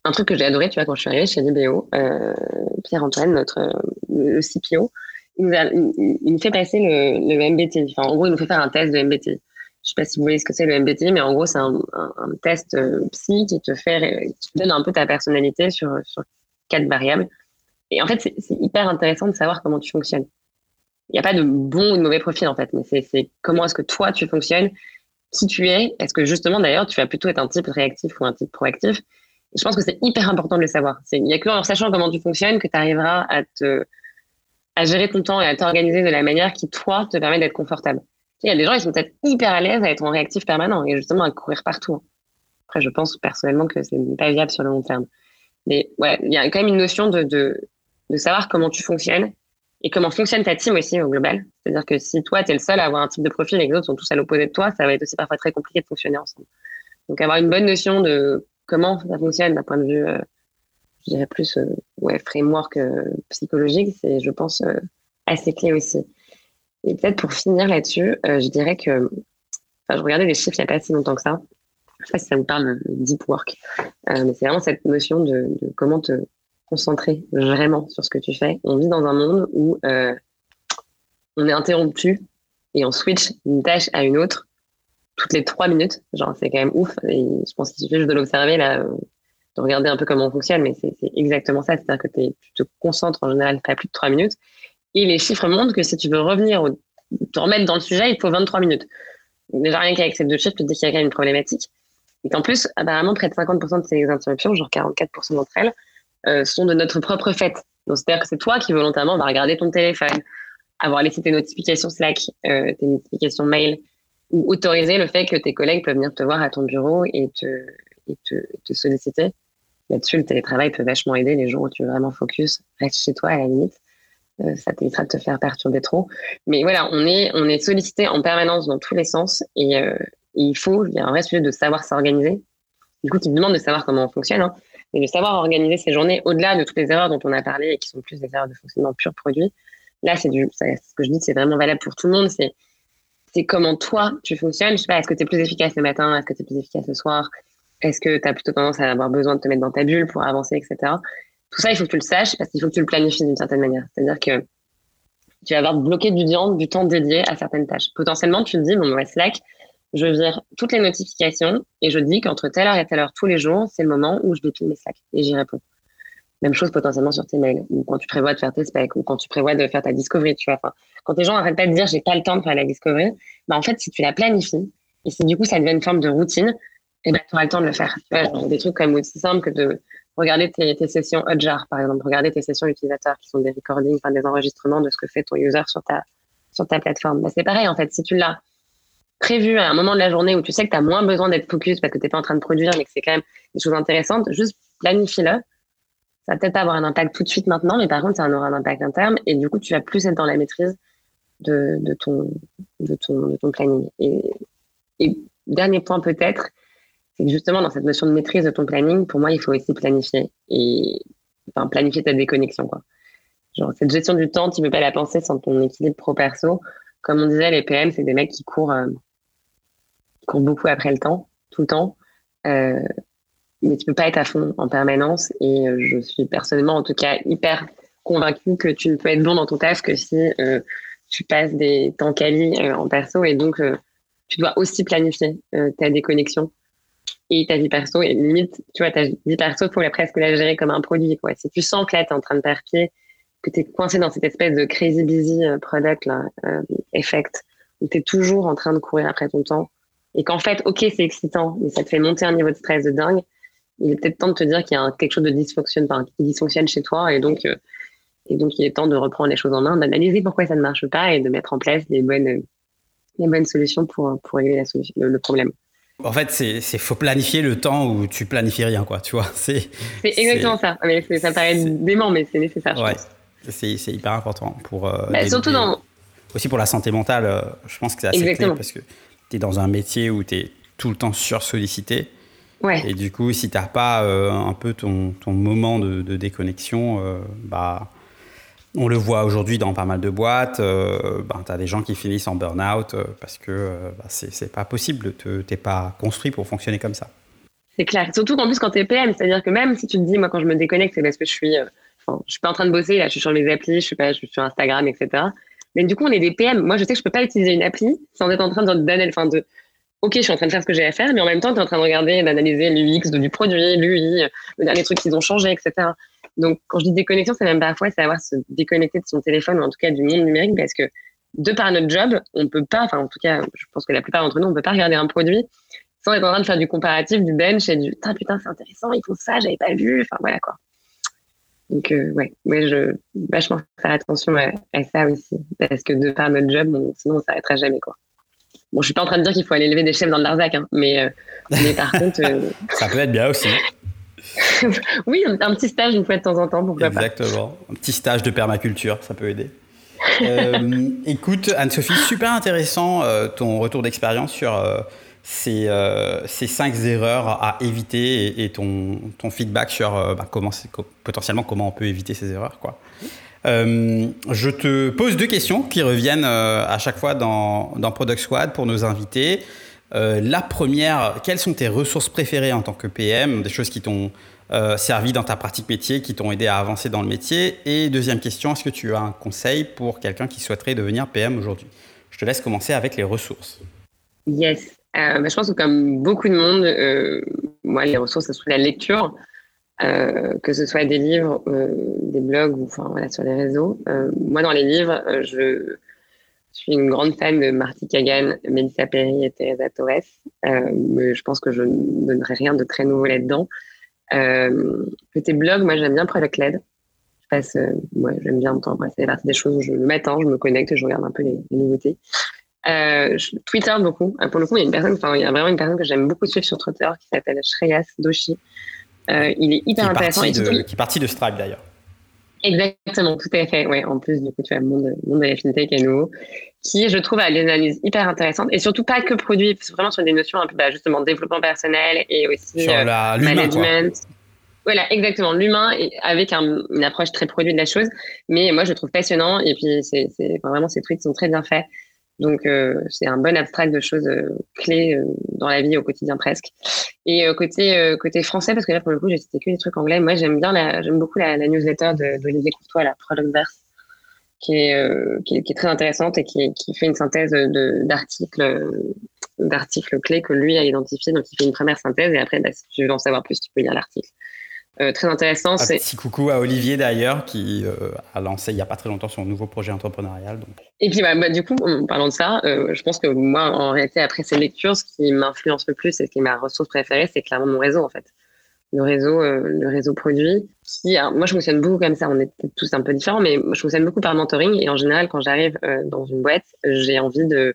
un truc que j'ai adoré, tu vois, quand je suis arrivée chez DBO, euh, Pierre-Antoine, notre le CPO, il nous, fait passer le, le MBTI. En gros, il nous fait faire un test de MBTI. Je sais pas si vous voyez ce que c'est le MBTI, mais en gros, c'est un, test euh, psy qui te fait, qui te donne un peu ta personnalité sur, quatre variables. Et en fait, c'est hyper intéressant de savoir comment tu fonctionnes. Il n'y a pas de bon ou de mauvais profil, en fait, mais c'est comment est-ce que toi, tu fonctionnes, qui tu es. Est-ce que justement, d'ailleurs, tu vas plutôt être un type réactif ou un type proactif et Je pense que c'est hyper important de le savoir. Il n'y a que en sachant comment tu fonctionnes que tu arriveras à gérer ton temps et à t'organiser de la manière qui, toi, te permet d'être confortable. Il y a des gens, ils sont peut-être hyper à l'aise à être en réactif permanent et justement à courir partout. Après, je pense personnellement que ce n'est pas viable sur le long terme. Mais ouais, il y a quand même une notion de, de, de savoir comment tu fonctionnes et comment fonctionne ta team aussi au global. C'est-à-dire que si toi, tu es le seul à avoir un type de profil et que les autres sont tous à l'opposé de toi, ça va être aussi parfois très compliqué de fonctionner ensemble. Donc avoir une bonne notion de comment ça fonctionne d'un point de vue euh, je dirais plus euh, ouais, framework euh, psychologique, c'est, je pense, euh, assez clé aussi. Et peut-être pour finir là-dessus, je dirais que je regardais les chiffres il n'y a pas si longtemps que ça. Je ne sais pas si ça vous parle de deep work, mais c'est vraiment cette notion de, comment te concentrer vraiment sur ce que tu fais. On vit dans un monde où on est interrompu et on switch d'une tâche à une autre toutes les trois minutes. Genre, c'est quand même ouf. Et je pense qu'il suffit juste de l'observer. Là, de regarder un peu comment on fonctionne, mais c'est exactement ça. C'est-à-dire que tu te concentres en général pas plus de trois minutes. Et les chiffres montrent que si tu veux revenir, te remettre dans le sujet, il faut 23 minutes. Déjà, rien qu'avec ces deux chiffres, tu te dis qu'il y a quand même une problématique. Et qu'en plus, apparemment, près de 50% de ces interruptions, genre 44% d'entre elles, euh, sont de notre propre fait. Donc, c'est-à-dire que c'est toi qui volontairement vas regarder ton téléphone, avoir laissé tes notifications Slack, euh, tes notifications mail, ou autoriser le fait que tes collègues peuvent venir te voir à ton bureau et te, et te, te solliciter là-dessus, le télétravail peut vachement aider les jours où tu veux vraiment focus. Reste chez toi à la limite. Euh, ça t'évitera de te faire perturber trop. Mais voilà, on est, sollicité en permanence dans tous les sens et, euh, il faut, il y a un vrai sujet de savoir s'organiser. Du coup, tu me demandes de savoir comment on fonctionne, hein, et de savoir organiser ses journées au-delà de toutes les erreurs dont on a parlé et qui sont plus des erreurs de fonctionnement pur produit. Là, c'est du, ce que je dis, c'est vraiment valable pour tout le monde. C'est, c'est comment toi tu fonctionnes. Je sais pas, est-ce que tu es plus efficace le matin, est-ce que tu es plus efficace le soir, est-ce que tu as plutôt tendance à avoir besoin de te mettre dans ta bulle pour avancer, etc. Tout ça, il faut que tu le saches parce qu'il faut que tu le planifies d'une certaine manière. C'est-à-dire que tu vas avoir bloqué du temps, du temps dédié à certaines tâches. Potentiellement, tu te dis, bon, bah, Slack, je vire toutes les notifications et je dis qu'entre telle heure et telle heure tous les jours, c'est le moment où je vais mes Slack et j'y réponds. Même chose potentiellement sur tes mails ou quand tu prévois de faire tes specs ou quand tu prévois de faire ta discovery, tu vois. Quand les gens n'arrêtent pas de dire j'ai pas le temps de faire la discovery, bah en fait si tu la planifies et si du coup ça devient une forme de routine, et ben, tu auras le temps de le faire. des trucs comme aussi simples que de regarder tes, sessions Hotjar, par exemple, regarder tes sessions utilisateurs qui sont des recordings, enfin des enregistrements de ce que fait ton user sur ta, sur ta plateforme. Ben, c'est pareil, en fait, si tu l'as prévu à un moment de la journée où tu sais que tu as moins besoin d'être focus parce que tu n'es pas en train de produire, mais que c'est quand même des choses intéressantes, juste planifie-le. Ça va peut-être pas avoir un impact tout de suite maintenant, mais par contre, ça en aura un impact interne et du coup, tu vas plus être dans la maîtrise de, de, ton, de, ton, de ton planning. Et dernier point peut-être, c'est justement dans cette notion de maîtrise de ton planning, pour moi, il faut aussi planifier et enfin, planifier ta déconnexion. Quoi. Genre, cette gestion du temps, tu ne peux pas la penser sans ton équilibre pro-perso. Comme on disait, les PM, c'est des mecs qui courent, euh, qui courent beaucoup après le temps, tout le temps. Euh, mais tu peux pas être à fond en permanence. Et euh, je suis personnellement, en tout cas, hyper convaincue que tu ne peux être bon dans ton taf que si tu passes des temps quali en perso. Et donc, tu dois aussi planifier ta déconnexion et ta vie perso. Et limite, tu vois, ta vie perso, il faut la presque la gérer comme un produit. Quoi. Si tu sens que là, tu es en train de perdre pied, que tu es coincé dans cette espèce de crazy busy euh, product, là, euh, effect, où tu es toujours en train de courir après ton temps, et qu'en fait, ok, c'est excitant, mais ça te fait monter un niveau de stress de dingue, il est peut-être temps de te dire qu'il y a quelque chose de dysfonctionne, enfin, qui dysfonctionne chez toi, et donc, euh, et donc il est temps de reprendre les choses en main, d'analyser pourquoi ça ne marche pas et de mettre en place les bonnes, les bonnes solutions pour, pour régler la solution, le problème. En fait, c'est faut planifier le temps où tu planifies rien, quoi. Tu vois, c'est. exactement ça. Mais ça paraît dément, mais c'est nécessaire. Ouais, c'est hyper important pour. Euh, bah, surtout dans. Aussi pour la santé mentale, euh, je pense que c'est assez exactement. clé parce que tu es dans un métier où tu es tout le temps sursollicité. Ouais. Et du coup, si tu n'as pas euh, un peu ton, ton moment de, de déconnexion, bah on le voit aujourd'hui dans pas mal de boîtes. Euh, ben, tu as des gens qui finissent en burn-out euh, parce que euh, bah, c'est pas possible. Tu n'es pas construit pour fonctionner comme ça. C'est clair. Surtout qu'en plus, quand tu es PM, c'est-à-dire que même si tu te dis, moi, quand je me déconnecte, c'est parce que je suis enfin, je suis pas en train de bosser, là, je suis sur mes applis, je suis pas, je suis sur Instagram, etc. Mais du coup, on est des PM. Moi, je sais que je peux pas utiliser une appli sans être en train de, enfin, de, ok, je suis en train de faire ce que j'ai à faire, mais en même temps, tu es en train de regarder, d'analyser l'UX du produit, l'UI, le dernier truc qu'ils ont changé, etc. Donc, quand je dis déconnexion, c'est même parfois savoir se déconnecter de son téléphone ou en tout cas du monde numérique parce que de par notre job, on peut pas, enfin, en tout cas, je pense que la plupart d'entre nous, on peut pas regarder un produit sans être en train de faire du comparatif, du bench et du putain, putain, c'est intéressant, ils font ça, j'avais pas vu, enfin, voilà quoi. Donc, euh, ouais, mais je vachement faire attention à, ça aussi parce que de par notre job, sinon, on s'arrêtera jamais quoi. Bon, je suis pas en train de dire qu'il faut aller lever des chefs dans le Larzac, hein, mais, euh, mais par contre. Euh, ça peut être bien aussi. oui, un, petit stage une fois de temps en temps, pourquoi Exactement. Un petit stage de permaculture, ça peut aider. euh, écoute, Anne-Sophie, super intéressant ton retour d'expérience sur ces, ces, cinq erreurs à éviter et, ton, ton, feedback sur bah, comment potentiellement comment on peut éviter ces erreurs. Quoi. Euh, je te pose deux questions qui reviennent euh, à chaque fois dans, dans, Product Squad pour nos invités. Euh, la première, quelles sont tes ressources préférées en tant que PM, des choses qui t'ont servi dans ta pratique métier, qui t'ont aidé à avancer dans le métier Et deuxième question, est-ce que tu as un conseil pour quelqu'un qui souhaiterait devenir PM aujourd'hui? Je te laisse commencer avec les ressources. Yes. Bah, je pense que comme beaucoup de monde, moi, les ressources, ce sont la lecture. Euh, que ce soit des livres, euh, des blogs ou enfin voilà sur les réseaux. Euh, moi, dans les livres, je suis une grande fan de Marty Kagan, Melissa Perry et Teresa Torres. mais je pense que je ne donnerai rien de très nouveau là-dedans. côté blog, moi j'aime bien Product Led. Je passe, ouais, j'aime bien temps. c'est partie des choses où je, le matin, je me connecte, je regarde un peu les, nouveautés. Twitter beaucoup. Pour le coup, il y a une personne, enfin, il y a vraiment une personne que j'aime beaucoup suivre sur Twitter qui s'appelle Shreyas Doshi, euh, il est hyper intéressant. qui est parti de Stripe d'ailleurs. Exactement, tout à fait. Ouais, en plus, du coup, tu as le monde, monde de la fintech à nouveau, qui, je trouve, a des analyses hyper intéressantes et surtout pas que produit, vraiment sur des notions un peu, bah, justement, développement personnel et aussi sur euh, management. Voilà, exactement. L'humain avec une approche très produit de la chose. Mais moi, je le trouve passionnant. Et puis, c'est, vraiment, ces tweets sont très bien faits. Donc, euh, c'est un bon abstract de choses euh, clés euh, dans la vie au quotidien presque. Et côté côté français, parce que là, pour le coup, j'ai cité que des trucs anglais. Moi, j'aime bien, la, j'aime beaucoup la, newsletter d'Olivier Courtois, la Productverse, qui est, qui est, qui, est, très intéressante et qui, qui fait une synthèse de, d'articles d'articles clés que lui a identifiés. Donc, il fait une première synthèse et après, bah, si tu veux en savoir plus, tu peux lire l'article. Euh, très intéressant. Un petit coucou à Olivier d'ailleurs qui euh, a lancé il n'y a pas très longtemps son nouveau projet entrepreneurial. Donc. Et puis bah, bah, du coup, en parlant de ça, euh, je pense que moi, en réalité, après ces lectures, ce qui m'influence le plus et ce qui est ma ressource préférée, c'est clairement mon réseau en fait. Le réseau, le réseau produit. Qui, moi, je fonctionne beaucoup comme ça. On est tous un peu différents, mais je fonctionne beaucoup par mentoring. Et en général, quand j'arrive dans une boîte, j'ai envie de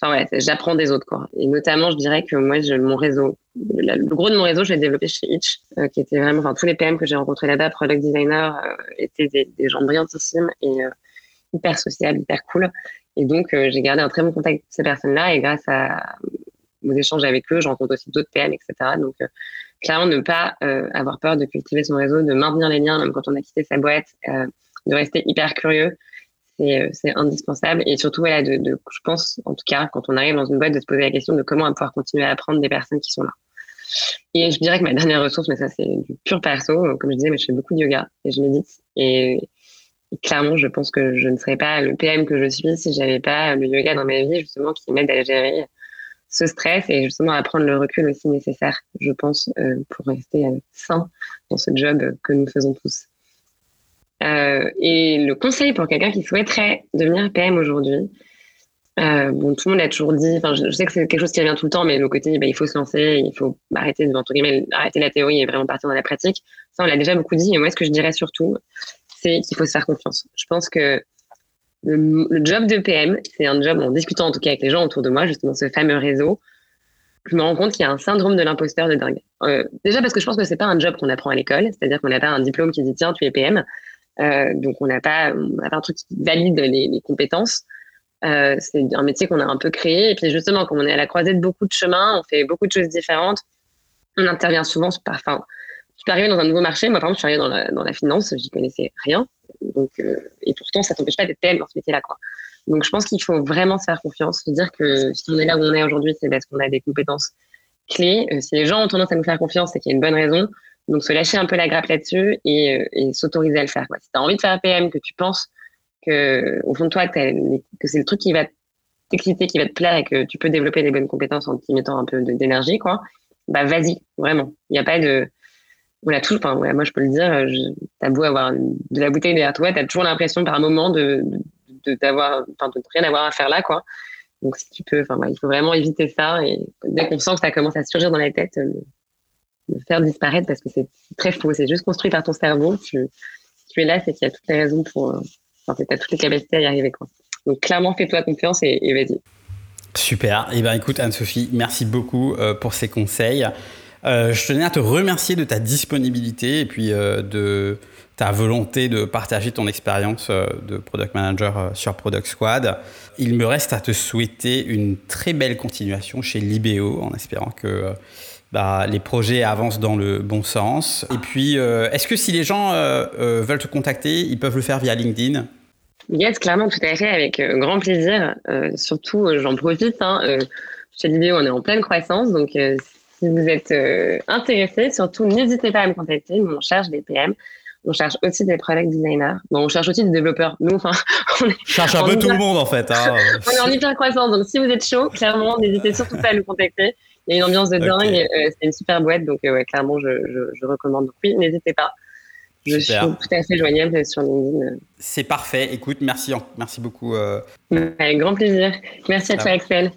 enfin ouais, j'apprends des autres quoi. Et notamment, je dirais que moi, je, mon réseau, le, gros de mon réseau, je l'ai développé chez Itch, euh, qui était vraiment, enfin tous les PM que j'ai rencontrés là-bas, product designer, euh, étaient des, des, gens brillantissimes et euh, hyper sociables, hyper cool. Et donc, j'ai gardé un très bon contact avec ces personnes-là et grâce à aux échanges avec eux, je rencontre aussi d'autres PM, etc. Donc, clairement, ne pas avoir peur de cultiver son réseau, de maintenir les liens, même quand on a quitté sa boîte, de rester hyper curieux euh, c'est indispensable. Et surtout, voilà, de, je pense, en tout cas, quand on arrive dans une boîte, de se poser la question de comment on va pouvoir continuer à apprendre des personnes qui sont là. Et je dirais que ma dernière ressource, mais ça c'est du pur perso, comme je disais, mais je fais beaucoup de yoga et je médite. Et, clairement, je pense que je ne serais pas le PM que je suis si j'avais pas le yoga dans ma vie, justement, qui m'aide à gérer ce stress et justement à prendre le recul aussi nécessaire, je pense, euh, pour rester euh, sain dans ce job que nous faisons tous. Euh, et le conseil pour quelqu'un qui souhaiterait devenir PM aujourd'hui, euh, bon, tout le monde a toujours dit, enfin, je, sais que c'est quelque chose qui revient tout le temps, mais le côté, bah, il faut se lancer, il faut arrêter, entre guillemets, arrêter la théorie et vraiment partir dans la pratique. Ça, on l'a déjà beaucoup dit. Et moi, ce que je dirais surtout, c'est qu'il faut se faire confiance. Je pense que le, job de PM, c'est un job, en discutant en tout cas avec les gens autour de moi, justement, ce fameux réseau, je me rends compte qu'il y a un syndrome de l'imposteur de dingue. Euh, déjà parce que je pense que c'est pas un job qu'on apprend à l'école, c'est-à-dire qu'on n'a pas un diplôme qui dit tiens, tu es PM. Euh, donc on n'a pas, un truc qui valide les, compétences. Euh, c'est un métier qu'on a un peu créé. Et puis justement, comme on est à la croisée de beaucoup de chemins, on fait beaucoup de choses différentes. On intervient souvent, enfin, je suis arrivée dans un nouveau marché. Moi, par exemple, je suis arrivée dans la, dans la finance, connaissais rien. Donc, euh, et pourtant, ça t'empêche pas d'être telle dans ce métier-là, quoi. Donc, je pense qu'il faut vraiment se faire confiance, se dire que si on est là où on est aujourd'hui, c'est parce qu'on a des compétences clés. Si les gens ont tendance à nous faire confiance, c'est qu'il y a une bonne raison. Donc, se lâcher un peu la grappe là-dessus et, et s'autoriser à le faire. Quoi. Si tu as envie de faire un PM, que tu penses que, au fond de toi, que, c'est le truc qui va t'exciter, qui va te plaire et que tu peux développer les bonnes compétences en y mettant un peu d'énergie, quoi, bah vas-y, vraiment. Il n'y a pas de. Voilà, tout, enfin, moi je peux le dire, t'as beau avoir de la bouteille derrière toi, t'as toujours l'impression par moment de, d'avoir, enfin, de rien avoir à faire là, quoi. Donc si tu peux, enfin, il faut vraiment éviter ça et dès qu'on sent que ça commence à surgir dans la tête, le, faire disparaître parce que c'est très faux. C'est juste construit par ton cerveau. Tu, tu es là, c'est qu'il y a toutes les raisons pour, enfin, t'as toutes les capacités à y arriver, quoi. Donc clairement, fais-toi confiance et, vas-y. Super. Eh ben écoute Anne-Sophie, merci beaucoup euh, pour ces conseils. Euh, je tenais à te remercier de ta disponibilité et puis euh, de ta volonté de partager ton expérience de product manager sur Product Squad. Il me reste à te souhaiter une très belle continuation chez Libéo en espérant que bah, les projets avancent dans le bon sens. Et puis, est-ce que si les gens veulent te contacter, ils peuvent le faire via LinkedIn? Yes, clairement, tout à fait, avec euh, grand plaisir. Euh, surtout, euh, j'en profite. Hein, chez Vidéo, on est en pleine croissance. Donc, si vous êtes intéressé, surtout, n'hésitez pas à me contacter. Nous, on cherche des PM. On cherche aussi des product designers. Bon, on cherche aussi des développeurs. Nous, enfin, on cherche un peu tout le monde, en fait. Hein. on est en hyper croissance. Donc, si vous êtes chaud, clairement, n'hésitez surtout pas à nous contacter. Il y a une ambiance de dingue. c'est une super boîte. Donc, ouais, clairement, je, je, je recommande. Donc, oui, n'hésitez pas. Je suis tout à fait joignable sur LinkedIn. C'est parfait. Écoute, merci, merci beaucoup. Euh. Avec grand plaisir. Merci à toi, Axel.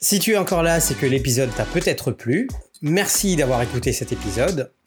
Si tu es encore là, c'est que l'épisode t'a peut-être plu. Merci d'avoir écouté cet épisode.